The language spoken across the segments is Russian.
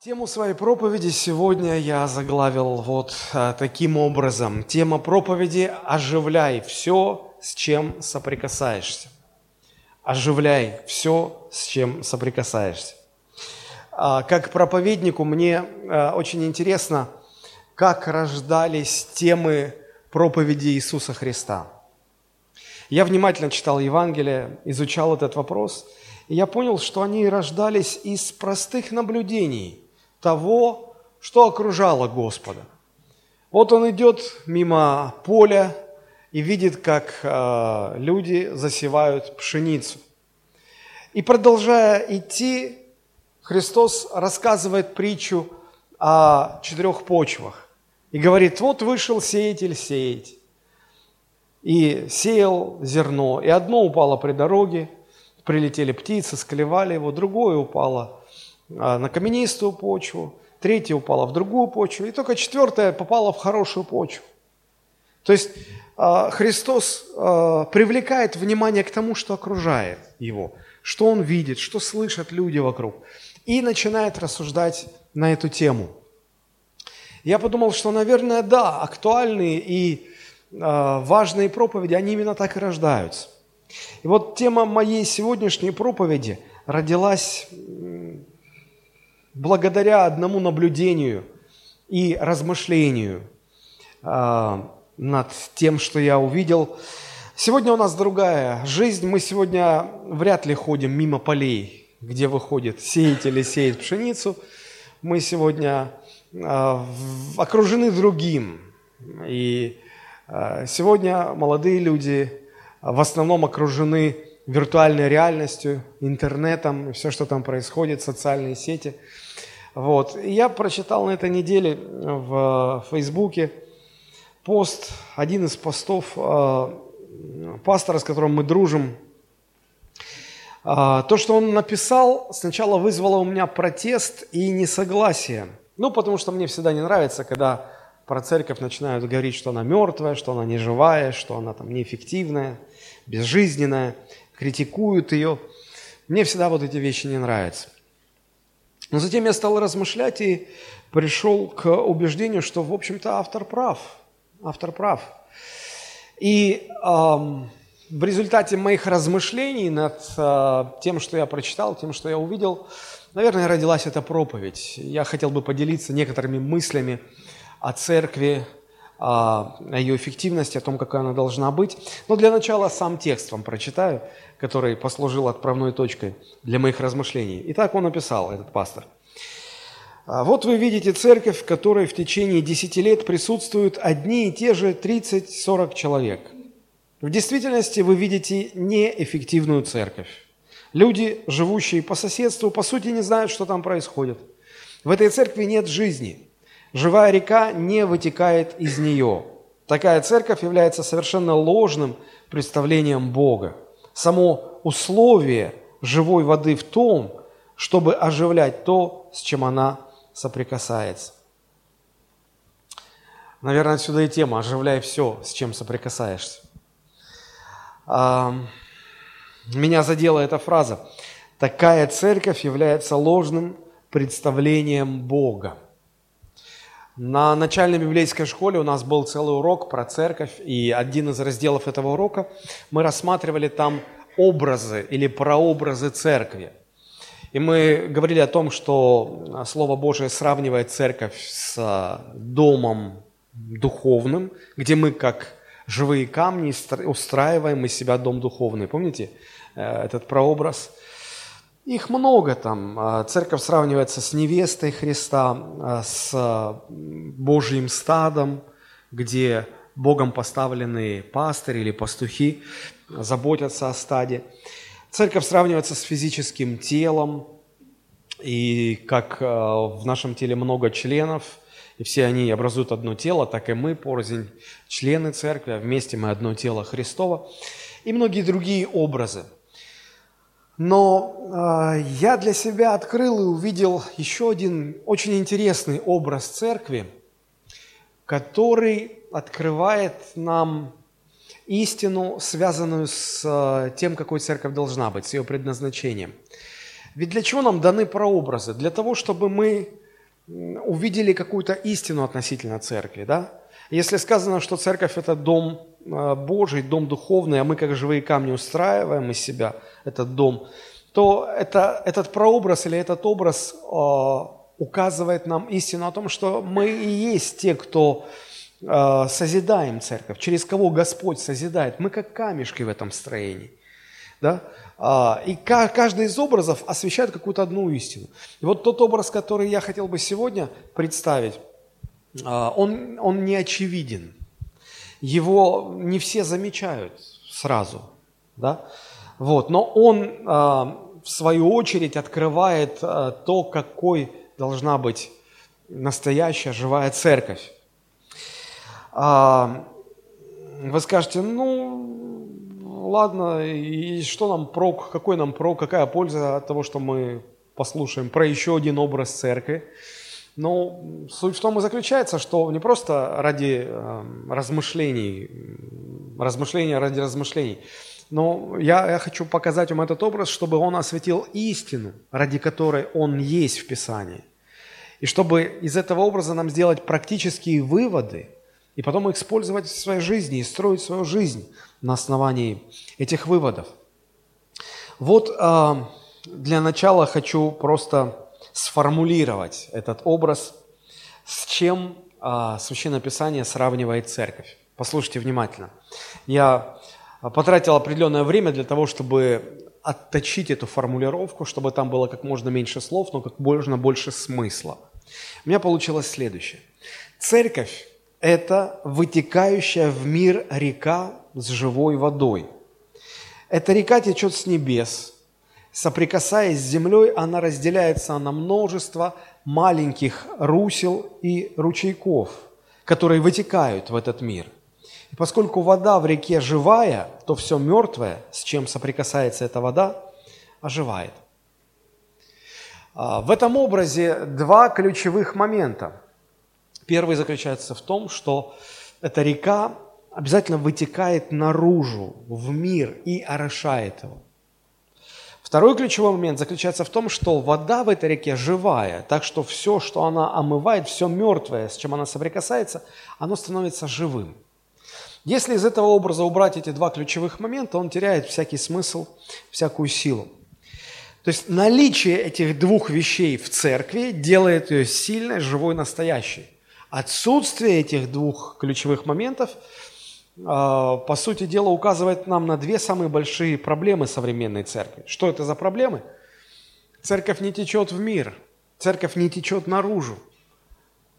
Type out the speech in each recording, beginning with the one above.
Тему своей проповеди сегодня я заглавил вот а, таким образом. Тема проповеди «Оживляй все, с чем соприкасаешься». Оживляй все, с чем соприкасаешься. А, как проповеднику мне а, очень интересно, как рождались темы проповеди Иисуса Христа. Я внимательно читал Евангелие, изучал этот вопрос, и я понял, что они рождались из простых наблюдений – того, что окружало Господа. Вот он идет мимо поля и видит, как э, люди засевают пшеницу. И продолжая идти, Христос рассказывает притчу о четырех почвах. И говорит, вот вышел сеятель сеять. И сеял зерно, и одно упало при дороге, прилетели птицы, склевали его, другое упало на каменистую почву, третья упала в другую почву, и только четвертая попала в хорошую почву. То есть а, Христос а, привлекает внимание к тому, что окружает его, что он видит, что слышат люди вокруг, и начинает рассуждать на эту тему. Я подумал, что, наверное, да, актуальные и важные проповеди, они именно так и рождаются. И вот тема моей сегодняшней проповеди родилась благодаря одному наблюдению и размышлению э, над тем, что я увидел. Сегодня у нас другая жизнь. Мы сегодня вряд ли ходим мимо полей, где выходит сеятель и сеет пшеницу. Мы сегодня э, окружены другим. И э, сегодня молодые люди в основном окружены виртуальной реальностью, интернетом, все, что там происходит, социальные сети – вот. И я прочитал на этой неделе в Фейсбуке пост, один из постов э, пастора, с которым мы дружим. Э, то, что он написал, сначала вызвало у меня протест и несогласие. Ну, потому что мне всегда не нравится, когда про церковь начинают говорить, что она мертвая, что она не живая, что она там неэффективная, безжизненная, критикуют ее. Мне всегда вот эти вещи не нравятся. Но затем я стал размышлять и пришел к убеждению, что, в общем-то, автор прав. Автор прав. И эм, в результате моих размышлений над э, тем, что я прочитал, тем, что я увидел, наверное, родилась эта проповедь. Я хотел бы поделиться некоторыми мыслями о церкви, о ее эффективности, о том, какая она должна быть. Но для начала сам текст вам прочитаю – который послужил отправной точкой для моих размышлений. Итак, он написал, этот пастор. «А вот вы видите церковь, в которой в течение 10 лет присутствуют одни и те же 30-40 человек. В действительности вы видите неэффективную церковь. Люди, живущие по соседству, по сути не знают, что там происходит. В этой церкви нет жизни. Живая река не вытекает из нее. Такая церковь является совершенно ложным представлением Бога само условие живой воды в том, чтобы оживлять то, с чем она соприкасается. Наверное, отсюда и тема «Оживляй все, с чем соприкасаешься». Меня задела эта фраза. Такая церковь является ложным представлением Бога. На начальной библейской школе у нас был целый урок про церковь, и один из разделов этого урока мы рассматривали там образы или прообразы церкви. И мы говорили о том, что Слово Божие сравнивает церковь с домом духовным, где мы как живые камни устраиваем из себя дом духовный. Помните э, этот прообраз? Их много там. А, церковь сравнивается с невестой Христа, а, с Божьим стадом, где Богом поставленные пастыри или пастухи заботятся о стаде. Церковь сравнивается с физическим телом, и как а, в нашем теле много членов, и все они образуют одно тело, так и мы, порознь, члены церкви, а вместе мы одно тело Христова, и многие другие образы – но э, я для себя открыл и увидел еще один очень интересный образ церкви, который открывает нам истину, связанную с э, тем, какой церковь должна быть, с ее предназначением. Ведь для чего нам даны прообразы? Для того, чтобы мы увидели какую-то истину относительно церкви, да? Если сказано, что церковь – это дом Божий, дом духовный, а мы как живые камни устраиваем из себя этот дом, то это, этот прообраз или этот образ э, указывает нам истину о том, что мы и есть те, кто э, созидаем церковь, через кого Господь созидает. Мы как камешки в этом строении. Да? А, и каждый из образов освещает какую-то одну истину. И вот тот образ, который я хотел бы сегодня представить, а, он, он не очевиден. Его не все замечают сразу. Да? Вот. Но он, а, в свою очередь, открывает то, какой должна быть настоящая живая церковь. Вы скажете, ну, ладно, и что нам прок, какой нам прок, какая польза от того, что мы послушаем про еще один образ церкви. Но суть в том и заключается, что не просто ради э, размышлений, размышления ради размышлений, но я, я хочу показать вам этот образ, чтобы он осветил истину, ради которой он есть в Писании. И чтобы из этого образа нам сделать практические выводы, и потом их использовать в своей жизни и строить свою жизнь на основании этих выводов. Вот э, для начала хочу просто сформулировать этот образ, с чем э, Священное Писание сравнивает церковь. Послушайте внимательно. Я потратил определенное время для того, чтобы отточить эту формулировку, чтобы там было как можно меньше слов, но как можно больше смысла. У меня получилось следующее. Церковь – это вытекающая в мир река с живой водой. Эта река течет с небес. Соприкасаясь с землей, она разделяется на множество маленьких русел и ручейков, которые вытекают в этот мир. И поскольку вода в реке живая, то все мертвое, с чем соприкасается эта вода, оживает. А, в этом образе два ключевых момента. Первый заключается в том, что эта река обязательно вытекает наружу, в мир и орошает его. Второй ключевой момент заключается в том, что вода в этой реке живая, так что все, что она омывает, все мертвое, с чем она соприкасается, оно становится живым. Если из этого образа убрать эти два ключевых момента, он теряет всякий смысл, всякую силу. То есть наличие этих двух вещей в церкви делает ее сильной, живой, настоящей. Отсутствие этих двух ключевых моментов – по сути дела, указывает нам на две самые большие проблемы современной церкви. Что это за проблемы? Церковь не течет в мир, церковь не течет наружу,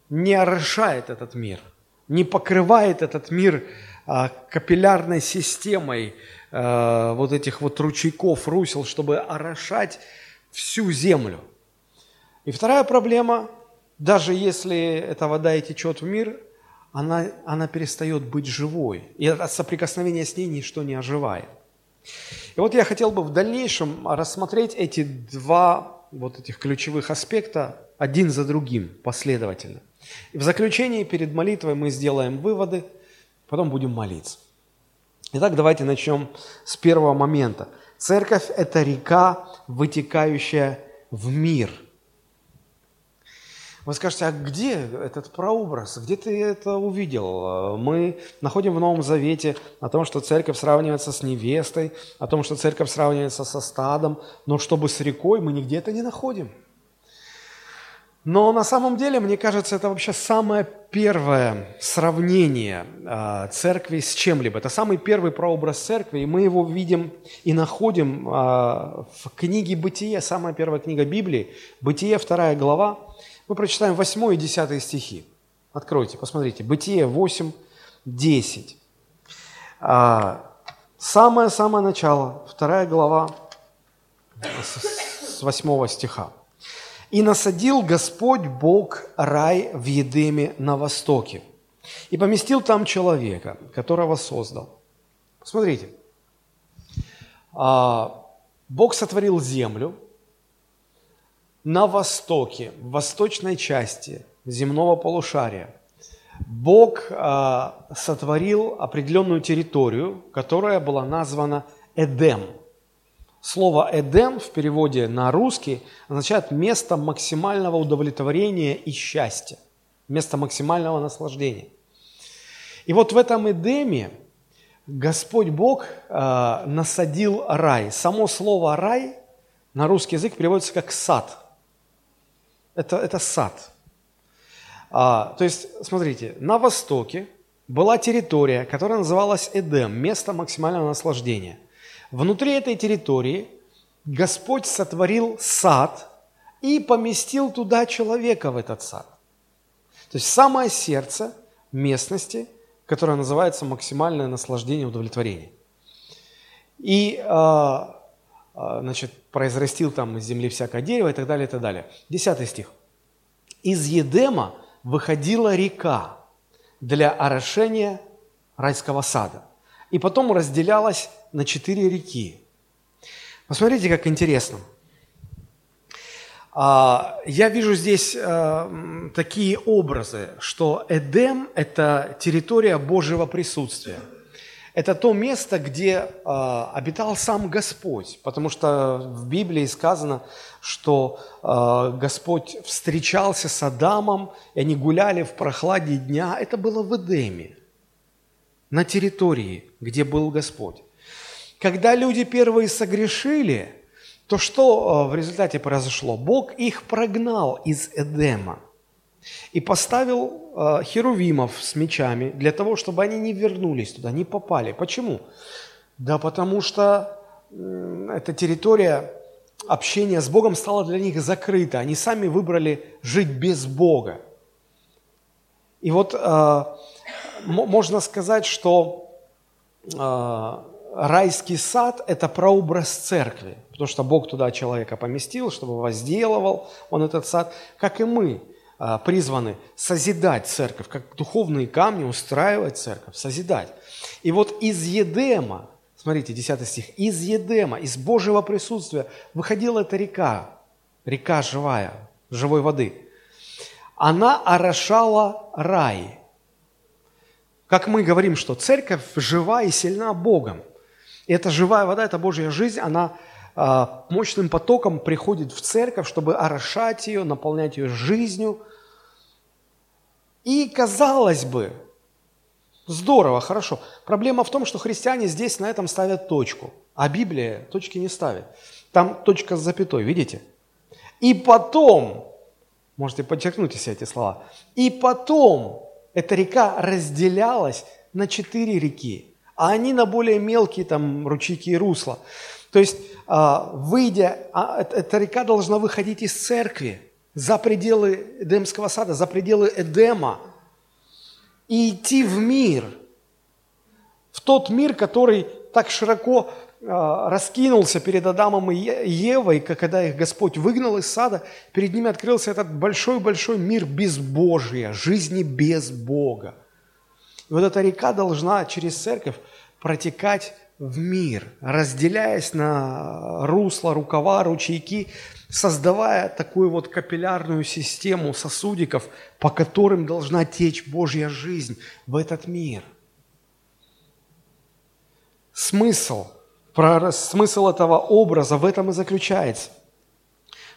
не орошает этот мир, не покрывает этот мир а, капиллярной системой а, вот этих вот ручейков, русел, чтобы орошать всю землю. И вторая проблема, даже если эта вода и течет в мир, она, она перестает быть живой. И от соприкосновения с ней ничто не оживает. И вот я хотел бы в дальнейшем рассмотреть эти два вот этих ключевых аспекта один за другим последовательно. И в заключении перед молитвой мы сделаем выводы, потом будем молиться. Итак, давайте начнем с первого момента. Церковь – это река, вытекающая в мир – вы скажете, а где этот прообраз? Где ты это увидел? Мы находим в Новом Завете о том, что церковь сравнивается с невестой, о том, что церковь сравнивается со стадом, но чтобы с рекой мы нигде это не находим. Но на самом деле, мне кажется, это вообще самое первое сравнение э, церкви с чем-либо. Это самый первый прообраз церкви, и мы его видим и находим э, в книге «Бытие», самая первая книга Библии, «Бытие», вторая глава, мы прочитаем 8 и 10 стихи. Откройте, посмотрите. Бытие 8, 10. Самое-самое начало, вторая глава с 8 стиха. «И насадил Господь Бог рай в Едеме на востоке, и поместил там человека, которого создал». Смотрите, а, Бог сотворил землю, на востоке, в восточной части земного полушария, Бог э, сотворил определенную территорию, которая была названа Эдем. Слово «Эдем» в переводе на русский означает место максимального удовлетворения и счастья, место максимального наслаждения. И вот в этом Эдеме Господь Бог э, насадил рай. Само слово «рай» на русский язык переводится как «сад». Это, это сад. А, то есть, смотрите, на востоке была территория, которая называлась Эдем, место максимального наслаждения. Внутри этой территории Господь сотворил сад и поместил туда человека в этот сад. То есть самое сердце местности, которое называется максимальное наслаждение удовлетворение. И а, значит, произрастил там из земли всякое дерево и так далее, и так далее. Десятый стих. Из Едема выходила река для орошения райского сада. И потом разделялась на четыре реки. Посмотрите, как интересно. А, я вижу здесь а, такие образы, что Эдем – это территория Божьего присутствия – это то место, где э, обитал сам Господь, потому что в Библии сказано, что э, Господь встречался с Адамом, и они гуляли в прохладе дня. Это было в Эдеме, на территории, где был Господь. Когда люди первые согрешили, то что э, в результате произошло? Бог их прогнал из Эдема – и поставил э, херувимов с мечами для того, чтобы они не вернулись туда, не попали. Почему? Да потому что эта территория общения с Богом стала для них закрыта. Они сами выбрали жить без Бога. И вот э, можно сказать, что э, райский сад – это прообраз церкви, потому что Бог туда человека поместил, чтобы возделывал он этот сад, как и мы – а, призваны созидать церковь, как духовные камни устраивать церковь, созидать. И вот из Едема, смотрите, 10 стих, из Едема, из Божьего присутствия выходила эта река, река живая, живой воды. Она орошала рай. Как мы говорим, что церковь жива и сильна Богом. И эта живая вода, эта Божья жизнь, она а, мощным потоком приходит в церковь, чтобы орошать ее, наполнять ее жизнью – и, казалось бы, здорово, хорошо. Проблема в том, что христиане здесь на этом ставят точку, а Библия точки не ставит. Там точка с запятой, видите? И потом, можете подчеркнуть все эти слова, и потом эта река разделялась на четыре реки, а они на более мелкие там ручейки и русла. То есть, а, выйдя, а, эта река должна выходить из церкви, за пределы Эдемского сада, за пределы Эдема и идти в мир, в тот мир, который так широко э, раскинулся перед Адамом и Евой, когда их Господь выгнал из сада, перед ними открылся этот большой-большой мир безбожия, жизни без Бога. И вот эта река должна через церковь протекать в мир, разделяясь на русло, рукава, ручейки, создавая такую вот капиллярную систему сосудиков, по которым должна течь Божья жизнь в этот мир. Смысл, смысл этого образа в этом и заключается,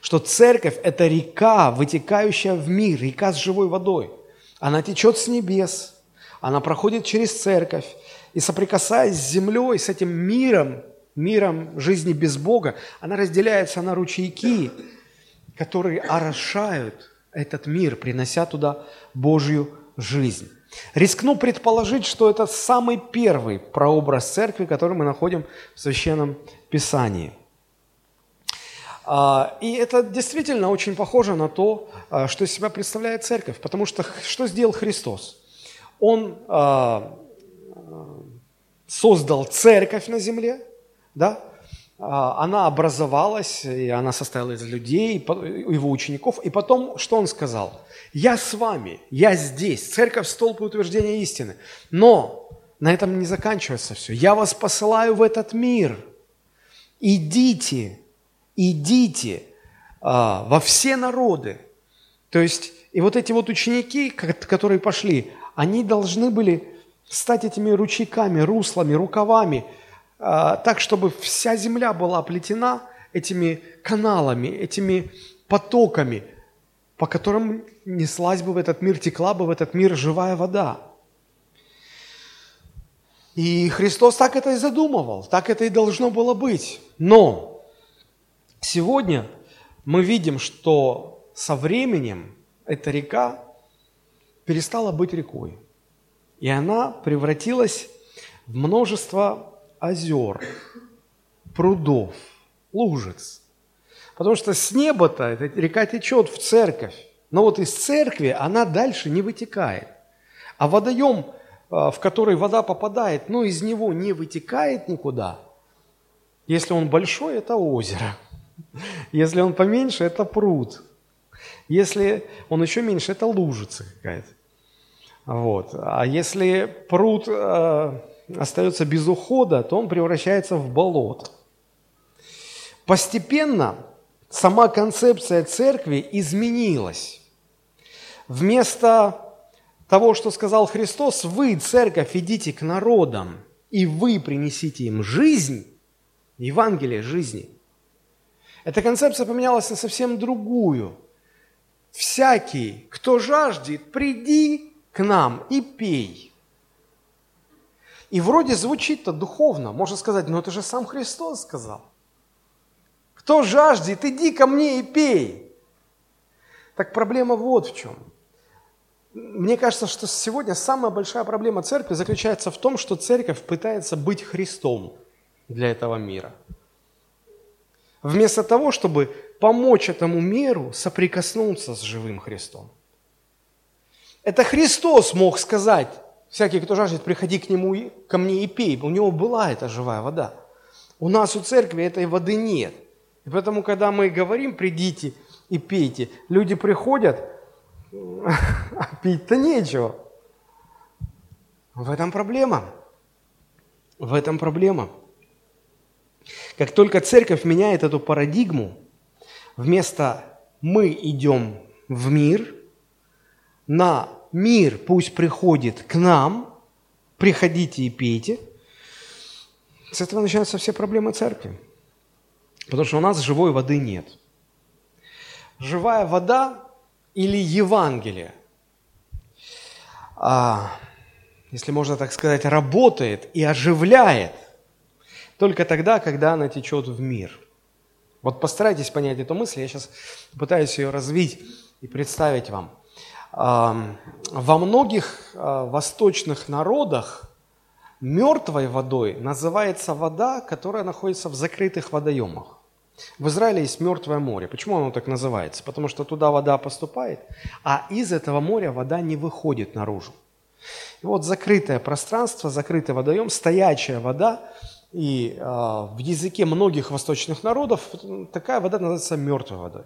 что церковь – это река, вытекающая в мир, река с живой водой. Она течет с небес, она проходит через церковь, и соприкасаясь с землей, с этим миром, миром жизни без Бога, она разделяется на ручейки, которые орошают этот мир, принося туда Божью жизнь. Рискну предположить, что это самый первый прообраз церкви, который мы находим в Священном Писании. А, и это действительно очень похоже на то, а, что из себя представляет церковь, потому что что сделал Христос? Он а, создал церковь на земле, да, а, она образовалась, и она состояла из людей, его учеников. И потом, что он сказал? «Я с вами, я здесь, церковь – столб и утверждение истины. Но на этом не заканчивается все. Я вас посылаю в этот мир. Идите, идите а, во все народы». То есть, и вот эти вот ученики, которые пошли, они должны были стать этими ручейками, руслами, рукавами – а, так, чтобы вся земля была оплетена этими каналами, этими потоками, по которым неслась бы в этот мир, текла бы в этот мир живая вода. И Христос так это и задумывал, так это и должно было быть. Но сегодня мы видим, что со временем эта река перестала быть рекой. И она превратилась в множество озер, прудов, лужиц. Потому что с неба-то эта река течет в церковь, но вот из церкви она дальше не вытекает. А водоем, а, в который вода попадает, но из него не вытекает никуда. Если он большой, это озеро. Если он поменьше, это пруд. Если он еще меньше, это лужица какая-то. Вот. А если пруд э, остается без ухода, то он превращается в болото. Постепенно сама концепция церкви изменилась. Вместо того, что сказал Христос, вы, церковь, идите к народам, и вы принесите им жизнь, Евангелие жизни. Эта концепция поменялась на совсем другую. Всякий, кто жаждет, приди к нам и пей. И вроде звучит-то духовно. Можно сказать, ну это же сам Христос сказал. Кто жаждет, иди ко мне и пей. Так проблема вот в чем. Мне кажется, что сегодня самая большая проблема церкви заключается в том, что церковь пытается быть Христом для этого мира. Вместо того, чтобы помочь этому миру соприкоснуться с живым Христом. Это Христос мог сказать, Всякий, кто жаждет, приходи к нему, ко мне и пей. У него была эта живая вода. У нас у церкви этой воды нет. И поэтому, когда мы говорим, придите и пейте, люди приходят, а пить-то нечего. В этом проблема. В этом проблема. Как только церковь меняет эту парадигму, вместо «мы идем в мир», на мир пусть приходит к нам, приходите и пейте. С этого начинаются все проблемы церкви. Потому что у нас живой воды нет. Живая вода или Евангелие, а, если можно так сказать, работает и оживляет только тогда, когда она течет в мир. Вот постарайтесь понять эту мысль, я сейчас пытаюсь ее развить и представить вам – во многих а, восточных народах мертвой водой называется вода, которая находится в закрытых водоемах. В Израиле есть мертвое море. Почему оно так называется? Потому что туда вода поступает, а из этого моря вода не выходит наружу. И вот закрытое пространство, закрытый водоем, стоячая вода, и э, в языке многих восточных народов такая вода называется мертвой водой.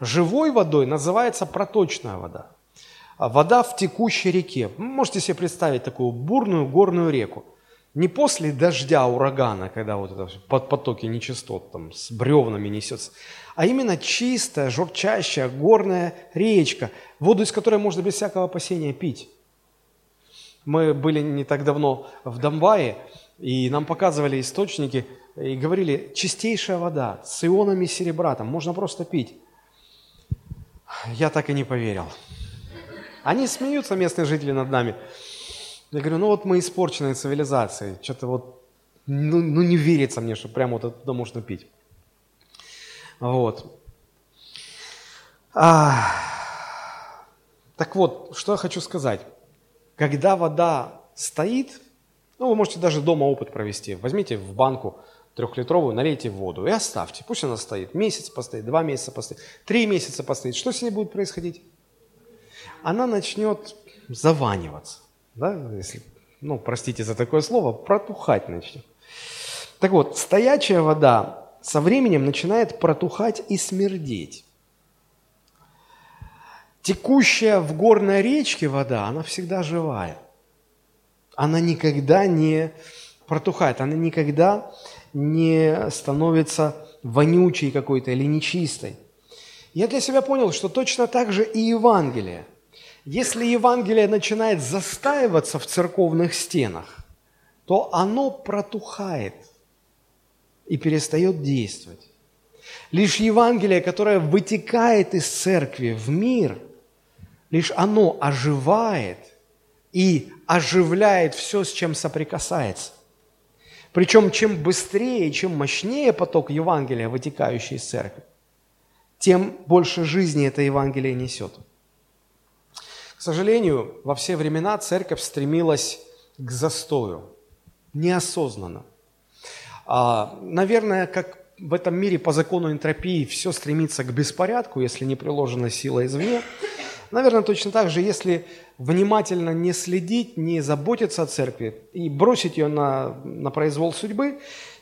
Живой водой называется проточная вода. А вода в текущей реке. Можете себе представить такую бурную горную реку. Не после дождя, урагана, когда вот это под потоки нечистот там с бревнами несется, а именно чистая, журчащая горная речка, воду из которой можно без всякого опасения пить. Мы были не так давно в Донбайе, и нам показывали источники, и говорили, чистейшая вода с ионами серебра, там можно просто пить. Я так и не поверил. Они смеются, местные жители, над нами. Я говорю, ну вот мы испорченные цивилизацией. Что-то вот, ну, ну не верится мне, что прямо вот оттуда можно пить. Вот. А, так вот, что я хочу сказать. Когда вода стоит, ну, вы можете даже дома опыт провести. Возьмите в банку трехлитровую, налейте воду и оставьте. Пусть она стоит. Месяц постоит, два месяца постоит, три месяца постоит. Что с ней будет происходить? Она начнет заваниваться. Да, если, ну, простите за такое слово, протухать начнет. Так вот, стоячая вода со временем начинает протухать и смердеть. Текущая в горной речке вода, она всегда живая. Она никогда не протухает, она никогда не становится вонючей какой-то или нечистой. Я для себя понял, что точно так же и Евангелие – если Евангелие начинает застаиваться в церковных стенах, то оно протухает, и перестает действовать. Лишь Евангелие, которое вытекает из церкви в мир, лишь оно оживает и оживляет все, с чем соприкасается. Причем чем быстрее, чем мощнее поток Евангелия, вытекающий из церкви, тем больше жизни это Евангелие несет. К сожалению, во все времена церковь стремилась к застою, неосознанно. А, наверное, как в этом мире по закону энтропии все стремится к беспорядку, если не приложена сила извне, наверное, точно так же, если внимательно не следить, не заботиться о церкви и бросить ее на, на произвол судьбы,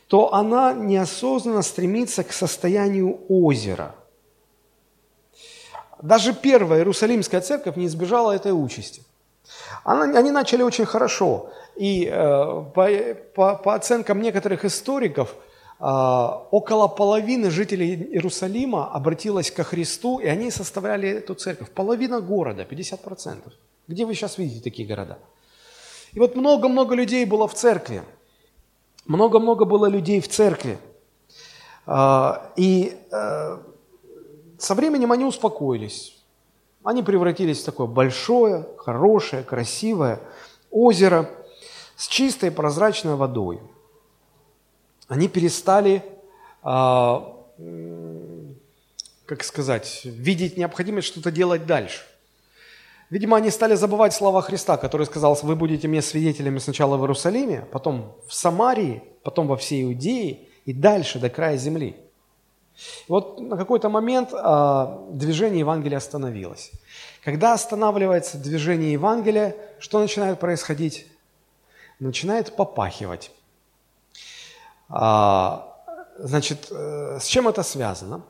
то она неосознанно стремится к состоянию озера – даже первая Иерусалимская церковь не избежала этой участи. Они начали очень хорошо. И э, по, по, по оценкам некоторых историков, э, около половины жителей Иерусалима обратилась ко Христу, и они составляли эту церковь. Половина города, 50%. Где вы сейчас видите такие города? И вот много-много людей было в церкви. Много-много было людей в церкви. Э, и со временем они успокоились. Они превратились в такое большое, хорошее, красивое озеро с чистой прозрачной водой. Они перестали, а, как сказать, видеть необходимость что-то делать дальше. Видимо, они стали забывать слова Христа, который сказал, вы будете мне свидетелями сначала в Иерусалиме, потом в Самарии, потом во всей Иудее и дальше до края земли. Вот на какой-то момент э, движение Евангелия остановилось. Когда останавливается движение Евангелия, что начинает происходить? Начинает попахивать. А, значит, э, с чем это связано?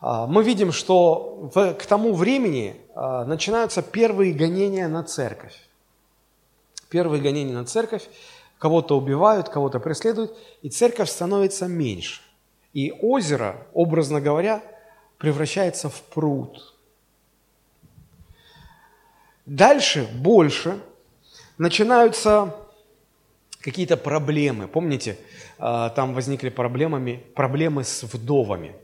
А, мы видим, что к тому времени а, начинаются первые гонения на церковь. Первые гонения на церковь, кого-то убивают, кого-то преследуют, и церковь становится меньше. И озеро, образно говоря, превращается в пруд. Дальше, больше, начинаются какие-то проблемы. Помните, а, там возникли проблемами, проблемы с вдовами.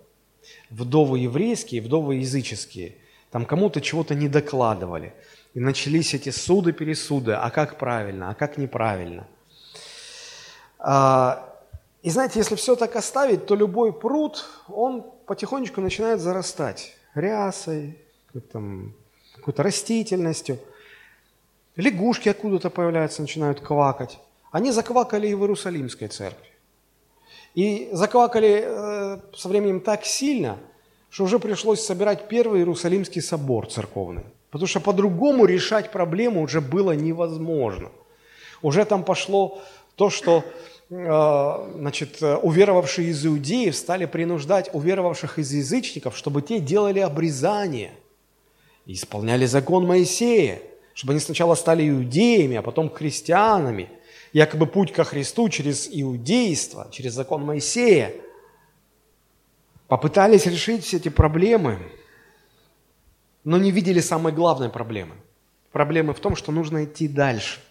Вдовы еврейские, вдовы языческие. Там кому-то чего-то не докладывали. И начались эти суды-пересуды, а как правильно, а как неправильно. И знаете, если все так оставить, то любой пруд, он потихонечку начинает зарастать рясой, какой-то растительностью. Лягушки откуда-то появляются, начинают квакать. Они заквакали и в Иерусалимской церкви. И заквакали э, со временем так сильно, что уже пришлось собирать первый Иерусалимский собор церковный. Потому что по-другому решать проблему уже было невозможно. Уже там пошло то, что значит, э, уверовавшие из иудеев стали принуждать уверовавших из язычников, чтобы те делали обрезание и исполняли закон Моисея, чтобы они сначала стали иудеями, а потом христианами. Якобы путь ко Христу через иудейство, через закон Моисея. Попытались решить все эти проблемы, но не видели самой главной проблемы. Проблемы в том, что нужно идти дальше –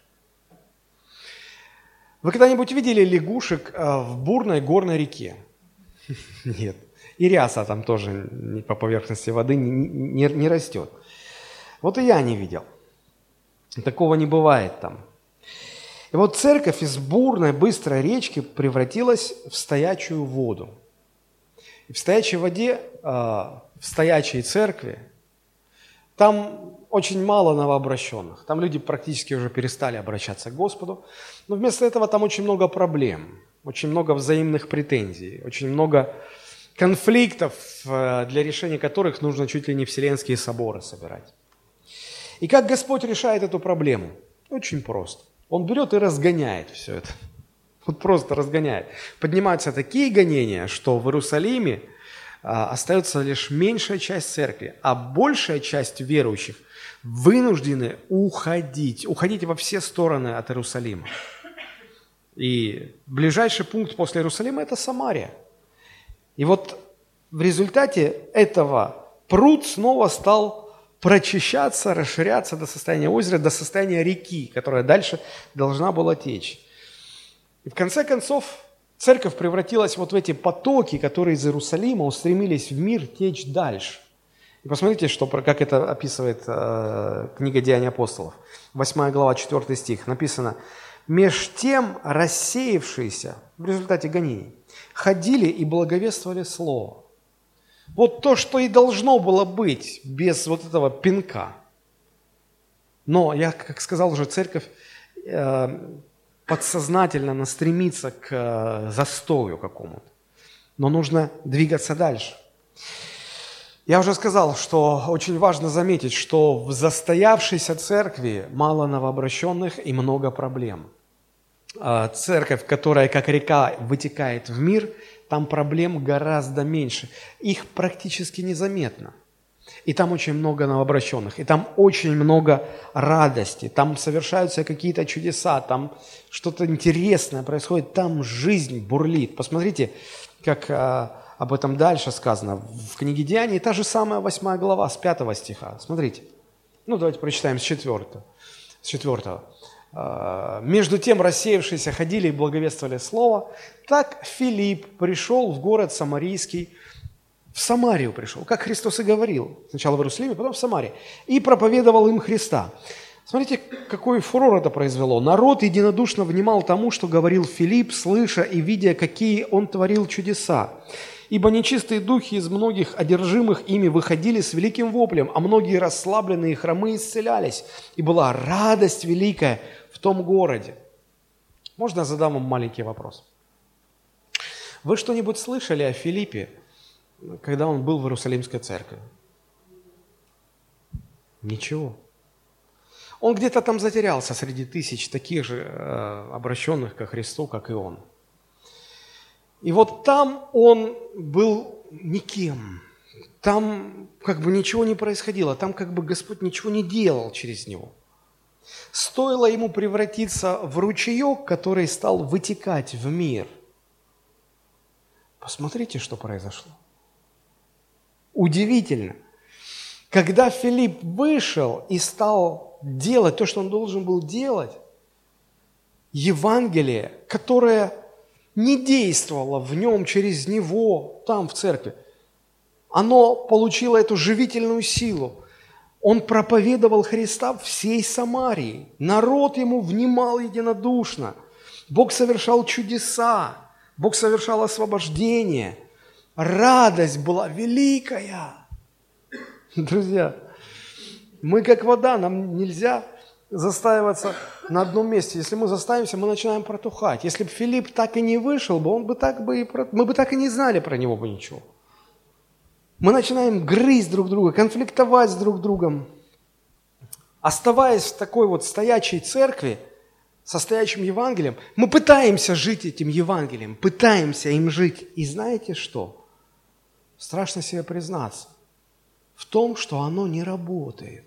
вы когда-нибудь видели лягушек э, в бурной горной реке? Нет. И ряса там тоже по поверхности воды не, не, не растет. Вот и я не видел. Такого не бывает там. И вот церковь из бурной, быстрой речки превратилась в стоячую воду. И в стоячей воде, э, в стоячей церкви, там очень мало новообращенных. Там люди практически уже перестали обращаться к Господу. Но вместо этого там очень много проблем, очень много взаимных претензий, очень много конфликтов, э, для решения которых нужно чуть ли не вселенские соборы собирать. И как Господь решает эту проблему? Очень просто. Он берет и разгоняет все это. Вот просто разгоняет. Поднимаются такие гонения, что в Иерусалиме а, остается лишь меньшая часть церкви, а большая часть верующих – вынуждены уходить, уходить во все стороны от Иерусалима. И ближайший пункт после Иерусалима – это Самария. И вот в результате этого пруд снова стал прочищаться, расширяться до состояния озера, до состояния реки, которая дальше должна была течь. И в конце концов Церковь превратилась вот в эти потоки, которые из Иерусалима устремились в мир течь дальше. И посмотрите, что, как это описывает э, книга Деяний апостолов. 8 глава, 4 стих. Написано, «Меж тем рассеявшиеся в результате гонений ходили и благовествовали Слово». Вот то, что и должно было быть без вот этого пинка. Но, я, как сказал уже, церковь э, подсознательно настремится к э, застою какому-то. Но нужно двигаться дальше. Я уже сказал, что очень важно заметить, что в застоявшейся церкви мало новообращенных и много проблем. А церковь, которая как река вытекает в мир, там проблем гораздо меньше. Их практически незаметно. И там очень много новообращенных, и там очень много радости, там совершаются какие-то чудеса, там что-то интересное происходит, там жизнь бурлит. Посмотрите, как а, об этом дальше сказано в книге Деяний, та же самая восьмая глава с пятого стиха. Смотрите. Ну, давайте прочитаем с четвертого. С четвертого. «А, «Между тем рассеявшиеся ходили и благовествовали Слово. Так Филипп пришел в город Самарийский, в Самарию пришел, как Христос и говорил. Сначала в Иерусалиме, потом в Самарии. И проповедовал им Христа. Смотрите, какой фурор это произвело. Народ единодушно внимал тому, что говорил Филипп, слыша и видя, какие он творил чудеса. Ибо нечистые духи из многих одержимых ими выходили с великим воплем, а многие расслабленные и хромые исцелялись. И была радость великая в том городе. Можно я задам вам маленький вопрос? Вы что-нибудь слышали о Филиппе, когда он был в Иерусалимской церкви? Ничего. Он где-то там затерялся среди тысяч таких же э, обращенных ко Христу, как и он – и вот там он был никем. Там как бы ничего не происходило, там как бы Господь ничего не делал через него. Стоило ему превратиться в ручеек, который стал вытекать в мир. Посмотрите, что произошло. Удивительно. Когда Филипп вышел и стал делать то, что он должен был делать, Евангелие, которое не действовало в нем через него там, в церкви. Оно получило эту живительную силу. Он проповедовал Христа всей Самарии. Народ ему внимал единодушно. Бог совершал чудеса. Бог совершал освобождение. Радость была великая. Друзья, мы как вода, нам нельзя застаиваться на одном месте. Если мы заставимся, мы начинаем протухать. Если бы Филипп так и не вышел бы, он бы так бы и, мы бы так и не знали про него бы ничего. Мы начинаем грызть друг друга, конфликтовать с друг другом. Оставаясь в такой вот стоячей церкви, со стоячим Евангелием, мы пытаемся жить этим Евангелием, пытаемся им жить. И знаете что? Страшно себе признаться в том, что оно не работает.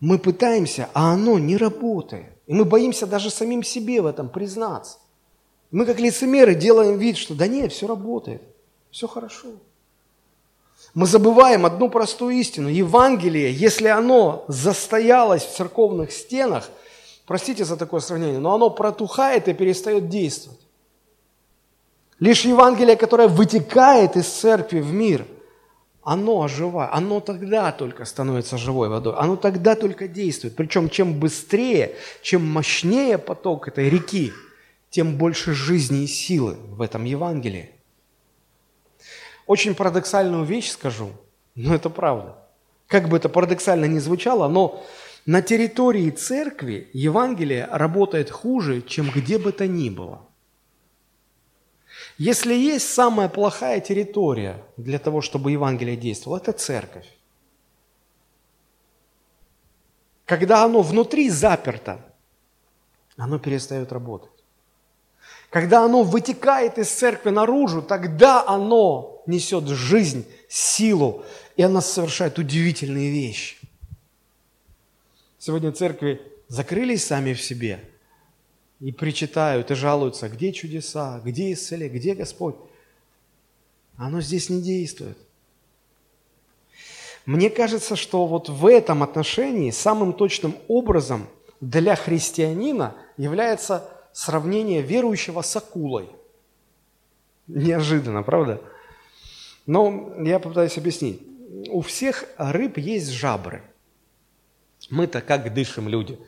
Мы пытаемся, а оно не работает. И мы боимся даже самим себе в этом признаться. Мы как лицемеры делаем вид, что да нет, все работает, все хорошо. Мы забываем одну простую истину. Евангелие, если оно застоялось в церковных стенах, простите за такое сравнение, но оно протухает и перестает действовать. Лишь Евангелие, которое вытекает из церкви в мир – оно оживает, оно тогда только становится живой водой, оно тогда только действует. Причем чем быстрее, чем мощнее поток этой реки, тем больше жизни и силы в этом Евангелии. Очень парадоксальную вещь скажу, но это правда. Как бы это парадоксально ни звучало, но на территории церкви Евангелие работает хуже, чем где бы то ни было. Если есть самая плохая территория для того, чтобы Евангелие действовало, это церковь. Когда оно внутри заперто, оно перестает работать. Когда оно вытекает из церкви наружу, тогда оно несет жизнь, силу, и оно совершает удивительные вещи. Сегодня церкви закрылись сами в себе – и причитают, и жалуются, где чудеса, где исцеление, где Господь. Оно здесь не действует. Мне кажется, что вот в этом отношении самым точным образом для христианина является сравнение верующего с акулой. Неожиданно, правда? Но я попытаюсь объяснить. У всех рыб есть жабры. Мы-то как дышим люди?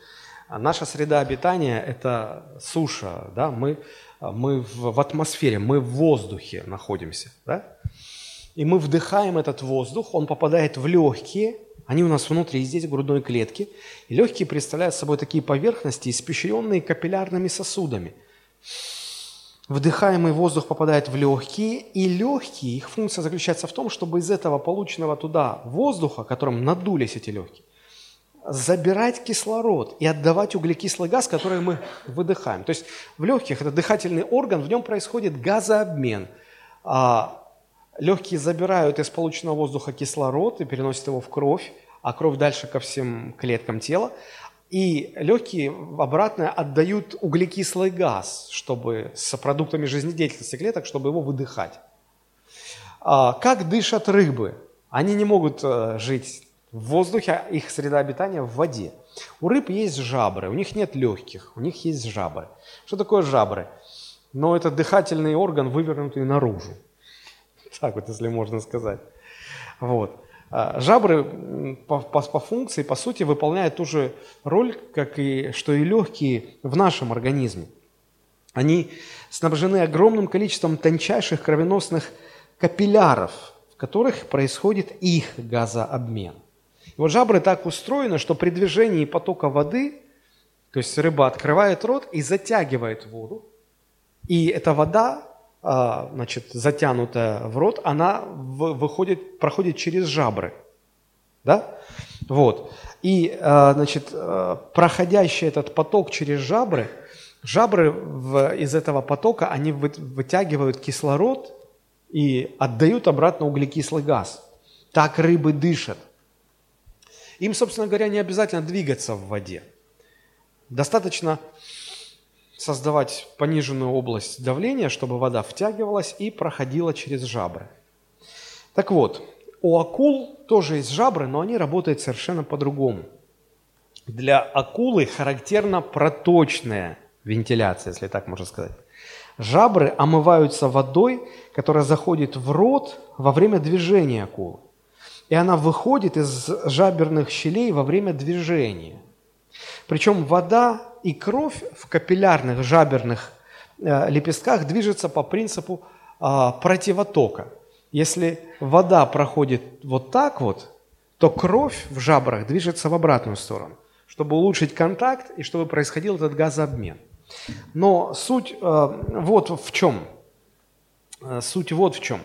Наша среда обитания – это суша, да? мы, мы в, в атмосфере, мы в воздухе находимся. Да? И мы вдыхаем этот воздух, он попадает в легкие, они у нас внутри, здесь, в грудной клетке. И легкие представляют собой такие поверхности, испещренные капиллярными сосудами. Вдыхаемый воздух попадает в легкие, и легкие, их функция заключается в том, чтобы из этого полученного туда воздуха, которым надулись эти легкие, забирать кислород и отдавать углекислый газ, который мы выдыхаем. То есть в легких, это дыхательный орган, в нем происходит газообмен. А, легкие забирают из полученного воздуха кислород и переносят его в кровь, а кровь дальше ко всем клеткам тела. И легкие обратно отдают углекислый газ, чтобы с продуктами жизнедеятельности клеток, чтобы его выдыхать. А, как дышат рыбы? Они не могут э, жить в воздухе, а их среда обитания в воде. У рыб есть жабры, у них нет легких, у них есть жабры. Что такое жабры? Но это дыхательный орган, вывернутый наружу. Так вот, если можно сказать. Вот. А, жабры по, по, по функции, по сути, выполняют ту же роль, как и, что и легкие в нашем организме. Они снабжены огромным количеством тончайших кровеносных капилляров, в которых происходит их газообмен. И вот жабры так устроены, что при движении потока воды, то есть рыба открывает рот и затягивает воду, и эта вода а, значит, затянутая в рот, она выходит, проходит через жабры. Да? Вот. И, а, значит, а, проходящий этот поток через жабры, жабры из этого потока, они вытягивают кислород и отдают обратно углекислый газ. Так рыбы дышат. Им, собственно говоря, не обязательно двигаться в воде. Достаточно создавать пониженную область давления, чтобы вода втягивалась и проходила через жабры. Так вот, у акул тоже есть жабры, но они работают совершенно по-другому. Для акулы характерна проточная вентиляция, если так можно сказать. Жабры омываются водой, которая заходит в рот во время движения акулы. И она выходит из жаберных щелей во время движения. Причем вода и кровь в капиллярных жаберных э, лепестках движется по принципу э, противотока. Если вода проходит вот так вот, то кровь в жабрах движется в обратную сторону, чтобы улучшить контакт и чтобы происходил этот газообмен. Но суть э, вот в чем. Э, суть вот в чем.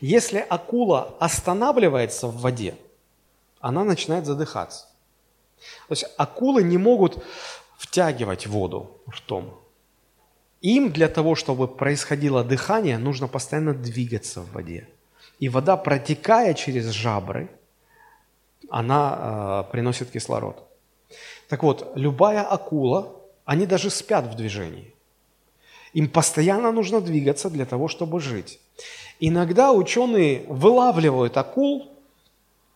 Если акула останавливается в воде, она начинает задыхаться. То есть акулы не могут втягивать воду ртом. Им для того, чтобы происходило дыхание, нужно постоянно двигаться в воде. И вода, протекая через жабры, она э, приносит кислород. Так вот, любая акула, они даже спят в движении. Им постоянно нужно двигаться для того, чтобы жить. Иногда ученые вылавливают акул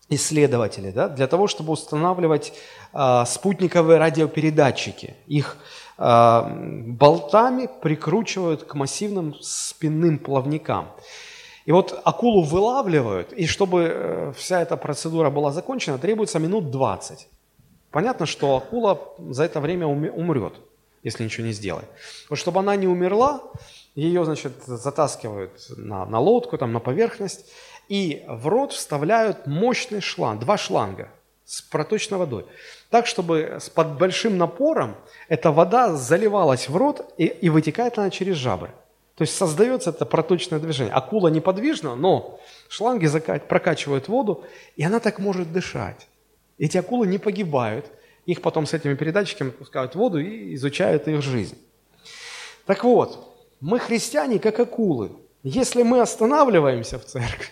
исследователи, да, для того, чтобы устанавливать э, спутниковые радиопередатчики. Их э, болтами прикручивают к массивным спинным плавникам. И вот акулу вылавливают, и чтобы э, вся эта процедура была закончена, требуется минут 20. Понятно, что акула за это время умрет, если ничего не сделает. Вот чтобы она не умерла, ее, значит, затаскивают на, на лодку, там, на поверхность, и в рот вставляют мощный шланг, два шланга с проточной водой. Так, чтобы с под большим напором эта вода заливалась в рот и, и вытекает она через жабры. То есть создается это проточное движение. Акула неподвижна, но шланги прокачивают воду, и она так может дышать. Эти акулы не погибают. Их потом с этими передатчиками пускают в воду и изучают их жизнь. Так вот, мы христиане как акулы. Если мы останавливаемся в церкви,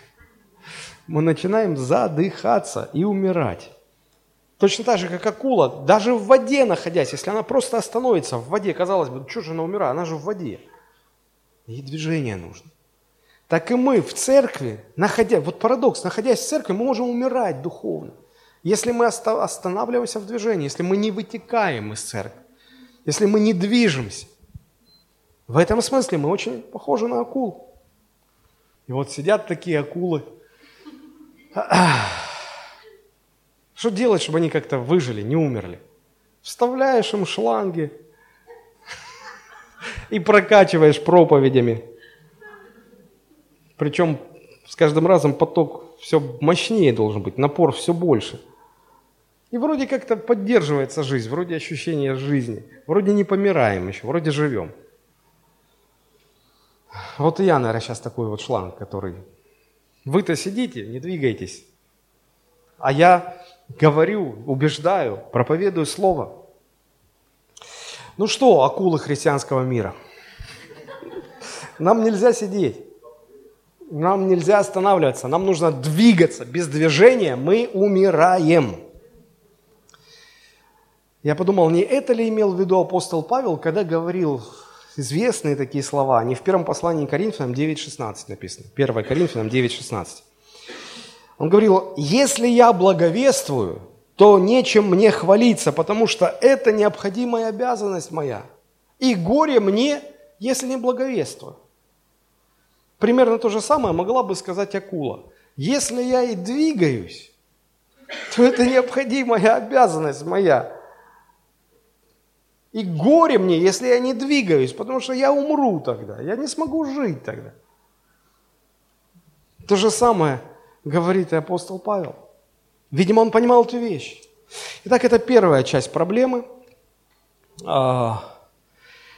мы начинаем задыхаться и умирать. Точно так же, как акула, даже в воде находясь, если она просто остановится в воде, казалось бы, что же она умирает, она же в воде. Ей движение нужно. Так и мы в церкви, находя, вот парадокс, находясь в церкви, мы можем умирать духовно. Если мы останавливаемся в движении, если мы не вытекаем из церкви, если мы не движемся. В этом смысле мы очень похожи на акул. И вот сидят такие акулы. Что делать, чтобы они как-то выжили, не умерли? Вставляешь им шланги и прокачиваешь проповедями. Причем с каждым разом поток все мощнее должен быть, напор все больше. И вроде как-то поддерживается жизнь, вроде ощущение жизни, вроде не помираем еще, вроде живем. Вот и я, наверное, сейчас такой вот шланг, который... Вы-то сидите, не двигайтесь. А я говорю, убеждаю, проповедую Слово. Ну что, акулы христианского мира? Нам нельзя сидеть. Нам нельзя останавливаться. Нам нужно двигаться. Без движения мы умираем. Я подумал, не это ли имел в виду апостол Павел, когда говорил известные такие слова, не в первом послании Коринфянам 9.16 написано, 1 Коринфянам 9.16. Он говорил, если я благовествую, то нечем мне хвалиться, потому что это необходимая обязанность моя. И горе мне, если не благовествую. Примерно то же самое могла бы сказать акула. Если я и двигаюсь, то это необходимая обязанность моя. И горе мне, если я не двигаюсь, потому что я умру тогда, я не смогу жить тогда. То же самое говорит и апостол Павел. Видимо, он понимал эту вещь. Итак, это первая часть проблемы. А,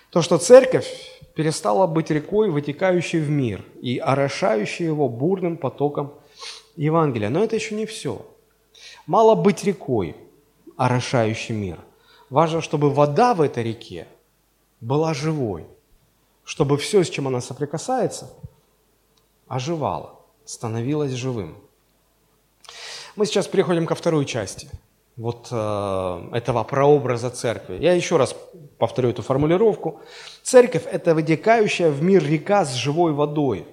то, что церковь перестала быть рекой, вытекающей в мир и орошающей его бурным потоком Евангелия. Но это еще не все. Мало быть рекой, орошающей мир – Важно, чтобы вода в этой реке была живой, чтобы все, с чем она соприкасается, оживало, становилось живым. Мы сейчас переходим ко второй части вот э, этого прообраза церкви. Я еще раз повторю эту формулировку. Церковь – это вытекающая в мир река с живой водой.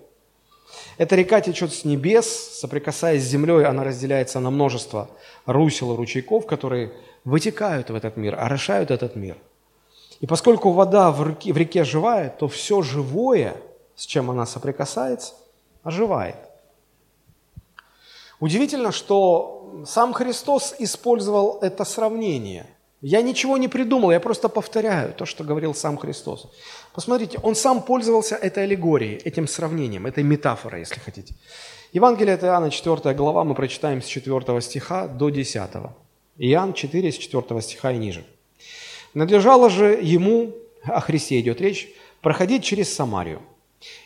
Эта река течет с небес, соприкасаясь с землей, она разделяется на множество русел и ручейков, которые вытекают в этот мир, орошают этот мир. И поскольку вода в реке, в реке живая, то все живое, с чем она соприкасается, оживает. Удивительно, что сам Христос использовал это сравнение. Я ничего не придумал, я просто повторяю то, что говорил сам Христос. Посмотрите, он сам пользовался этой аллегорией, этим сравнением, этой метафорой, если хотите. Евангелие от Иоанна, 4 глава, мы прочитаем с 4 стиха до 10. Иоанн 4, с 4 стиха и ниже. «Надлежало же ему, о Христе идет речь, проходить через Самарию.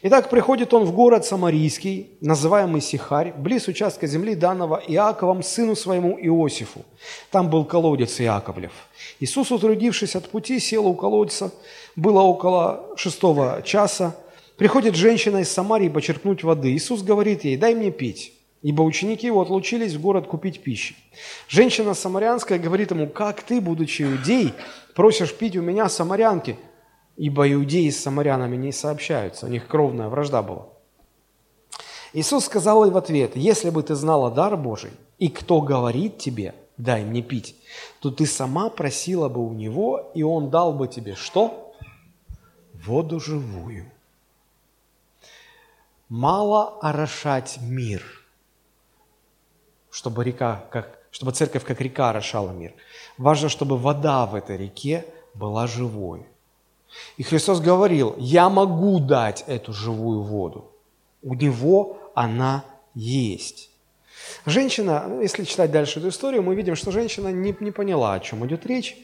Итак, приходит он в город Самарийский, называемый Сихарь, близ участка земли данного Иаковом, сыну своему Иосифу. Там был колодец Иаковлев. Иисус, утрудившись от пути, сел у колодца. Было около шестого часа. Приходит женщина из Самарии почерпнуть воды. Иисус говорит ей, дай мне пить ибо ученики его отлучились в город купить пищи. Женщина самарянская говорит ему, как ты, будучи иудей, просишь пить у меня самарянки, ибо иудеи с самарянами не сообщаются, у них кровная вражда была. Иисус сказал ей в ответ, если бы ты знала дар Божий, и кто говорит тебе, дай мне пить, то ты сама просила бы у него, и он дал бы тебе что? Воду живую. Мало орошать мир – чтобы река, как, чтобы церковь как река орошала мир. Важно, чтобы вода в этой реке была живой. И Христос говорил, я могу дать эту живую воду. У Него она есть. Женщина, если читать дальше эту историю, мы видим, что женщина не, не поняла, о чем идет речь.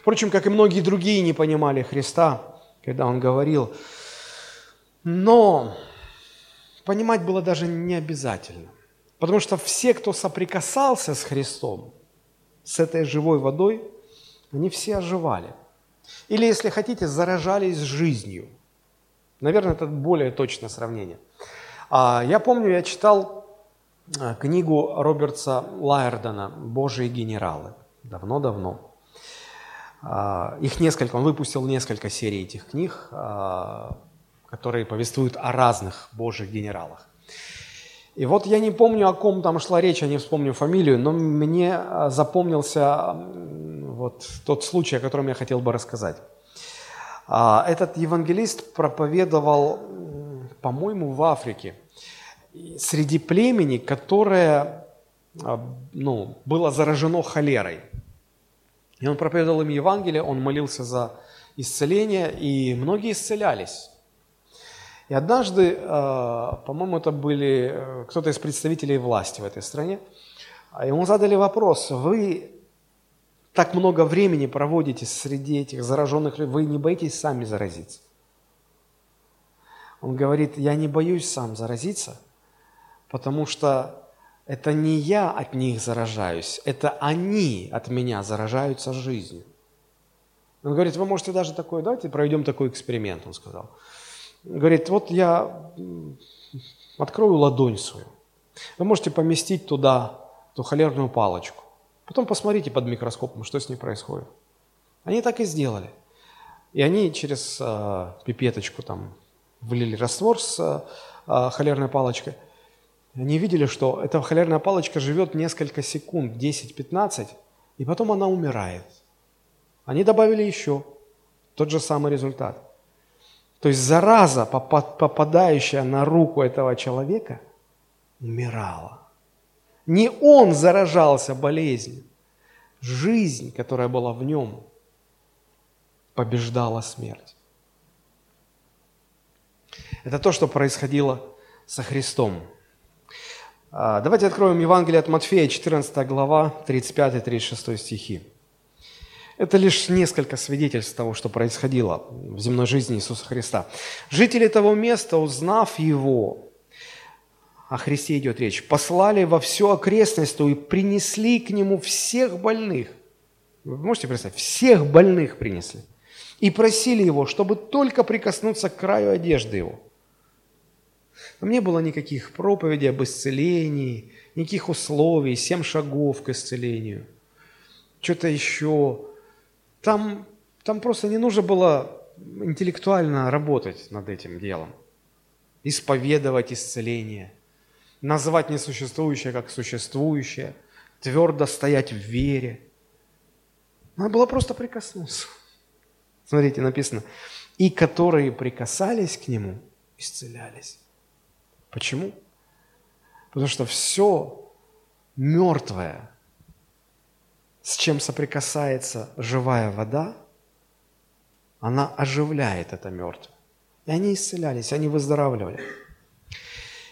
Впрочем, как и многие другие не понимали Христа, когда Он говорил. Но понимать было даже не обязательно. Потому что все, кто соприкасался с Христом, с этой живой водой, они все оживали. Или, если хотите, заражались жизнью. Наверное, это более точное сравнение. А, я помню, я читал а, книгу Робертса Лайердена «Божьи генералы». Давно-давно. А, их несколько, он выпустил несколько серий этих книг, которые повествуют о разных Божьих генералах. И вот я не помню, о ком там шла речь, я не вспомню фамилию, но мне а, запомнился вот тот случай, о котором я хотел бы рассказать. А, этот евангелист проповедовал, по-моему, в Африке. среди племени, которое а, ну, было заражено холерой. И он проповедовал им Евангелие, он молился за исцеление, и многие исцелялись. И однажды, а, по-моему, это были э, кто-то из представителей власти в этой стране, а ему задали вопрос, вы так много времени проводите среди этих зараженных людей, вы не боитесь сами заразиться? Он говорит, я не боюсь сам заразиться, потому что это не я от них заражаюсь, это они от меня заражаются жизнью. Он говорит, вы можете даже такое, давайте проведем такой эксперимент, он сказал. Говорит, вот я открою ладонь свою. Вы можете поместить туда ту холерную палочку. Потом посмотрите под микроскопом, что с ней происходит. Они так и сделали. И они через э, пипеточку там влили раствор с э, холерной палочкой. Они видели, что эта холерная палочка живет несколько секунд, 10-15, и потом она умирает. Они добавили еще тот же самый результат. То есть зараза, попадающая на руку этого человека, умирала. Не он заражался болезнью. Жизнь, которая была в нем, побеждала смерть. Это то, что происходило со Христом. А, давайте откроем Евангелие от Матфея, 14 глава, 35-36 стихи. Это лишь несколько свидетельств того, что происходило в земной жизни Иисуса Христа. Жители того места, узнав Его, о Христе идет речь, послали во всю окрестность и принесли к Нему всех больных. Вы можете представить? Всех больных принесли. И просили Его, чтобы только прикоснуться к краю одежды Его. Там не было никаких проповедей об исцелении, никаких условий, семь шагов к исцелению, что-то еще. Там, там просто не нужно было интеллектуально работать над этим делом, исповедовать исцеление, называть несуществующее как существующее, твердо стоять в вере. Надо было просто прикоснуться. Смотрите, написано, и которые прикасались к нему, исцелялись. Почему? Потому что все мертвое, с чем соприкасается живая вода, она оживляет это мертвое. И они исцелялись, они выздоравливали.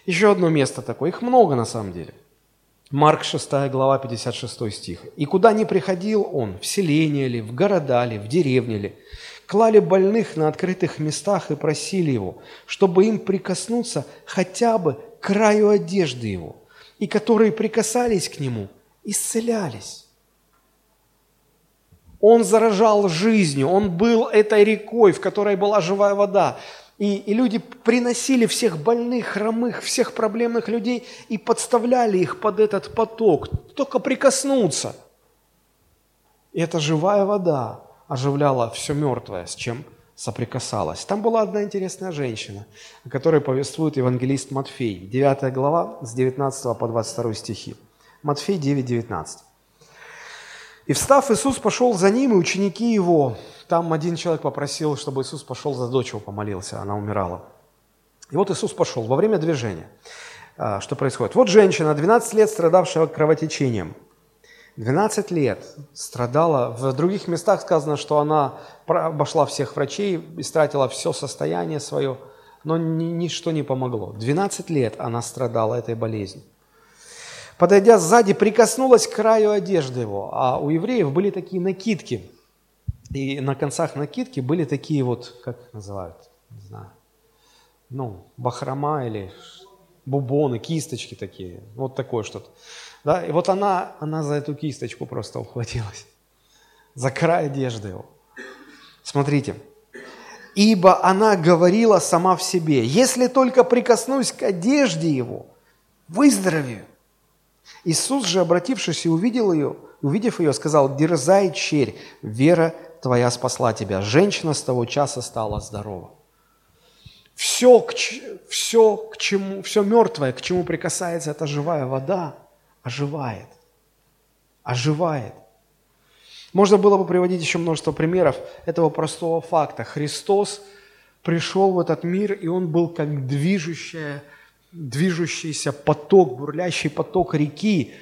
Еще одно место такое, их много на самом деле. Марк 6 глава, 56 стих. «И куда ни приходил он, в селение ли, в города ли, в деревне ли, клали больных на открытых местах и просили его, чтобы им прикоснуться хотя бы к краю одежды его, и которые прикасались к нему, исцелялись. Он заражал жизнью, он был этой рекой, в которой была живая вода. И, и люди приносили всех больных, хромых, всех проблемных людей и подставляли их под этот поток, только прикоснуться. И это живая вода, оживляла все мертвое, с чем соприкасалась. Там была одна интересная женщина, о которой повествует евангелист Матфей, 9 глава, с 19 по 22 стихи. Матфей 9, 19. «И встав, Иисус пошел за ним, и ученики его. Там один человек попросил, чтобы Иисус пошел за дочь его помолился, она умирала. И вот Иисус пошел во время движения. А, что происходит? Вот женщина, 12 лет страдавшая кровотечением – 12 лет страдала. В других местах сказано, что она обошла всех врачей, истратила все состояние свое, но ни, ничто не помогло. 12 лет она страдала этой болезнью. Подойдя сзади, прикоснулась к краю одежды его. А у евреев были такие накидки. И на концах накидки были такие вот, как называют, не знаю, ну, бахрома или бубоны, кисточки такие, вот такое что-то. Да? И вот она, она за эту кисточку просто ухватилась, за край одежды его. Смотрите. «Ибо она говорила сама в себе, если только прикоснусь к одежде его, выздоровею». Иисус же, обратившись и увидел ее, увидев ее, сказал, «Дерзай, черь, вера твоя спасла тебя». Женщина с того часа стала здорова. Все, все, к чему, все мертвое, к чему прикасается эта живая вода – оживает. Оживает. Можно было бы приводить еще множество примеров этого простого факта. Христос пришел в этот мир, и Он был как движущая движущийся поток, бурлящий поток реки,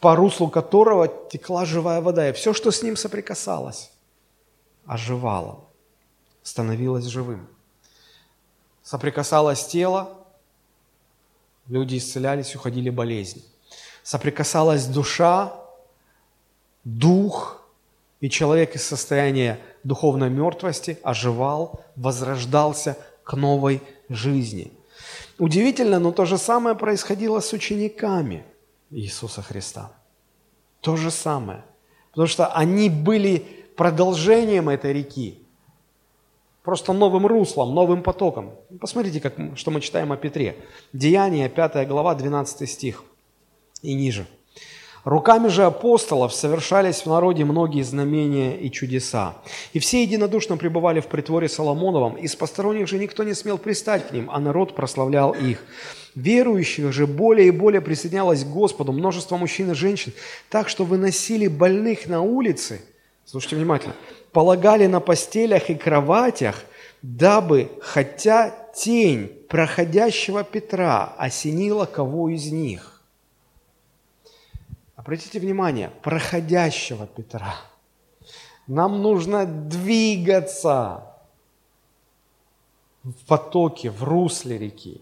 по руслу которого текла живая вода. И все, что с ним соприкасалось, оживало, становилось живым. Соприкасалось тело, люди исцелялись, уходили болезни. Соприкасалась душа, дух, и человек из состояния духовной мертвости оживал, возрождался к новой жизни. Удивительно, но то же самое происходило с учениками Иисуса Христа. То же самое. Потому что они были продолжением этой реки. Просто новым руслом, новым потоком. Посмотрите, как, что мы читаем о Петре. Деяние, 5 глава, 12 стих и ниже. Руками же апостолов совершались в народе многие знамения и чудеса. И все единодушно пребывали в притворе Соломоновом, из посторонних же никто не смел пристать к ним, а народ прославлял их. Верующих же более и более присоединялось к Господу множество мужчин и женщин, так что выносили больных на улицы, слушайте внимательно, полагали на постелях и кроватях, дабы, хотя тень проходящего Петра осенила кого из них. Обратите внимание, проходящего Петра. Нам нужно двигаться в потоке, в русле реки.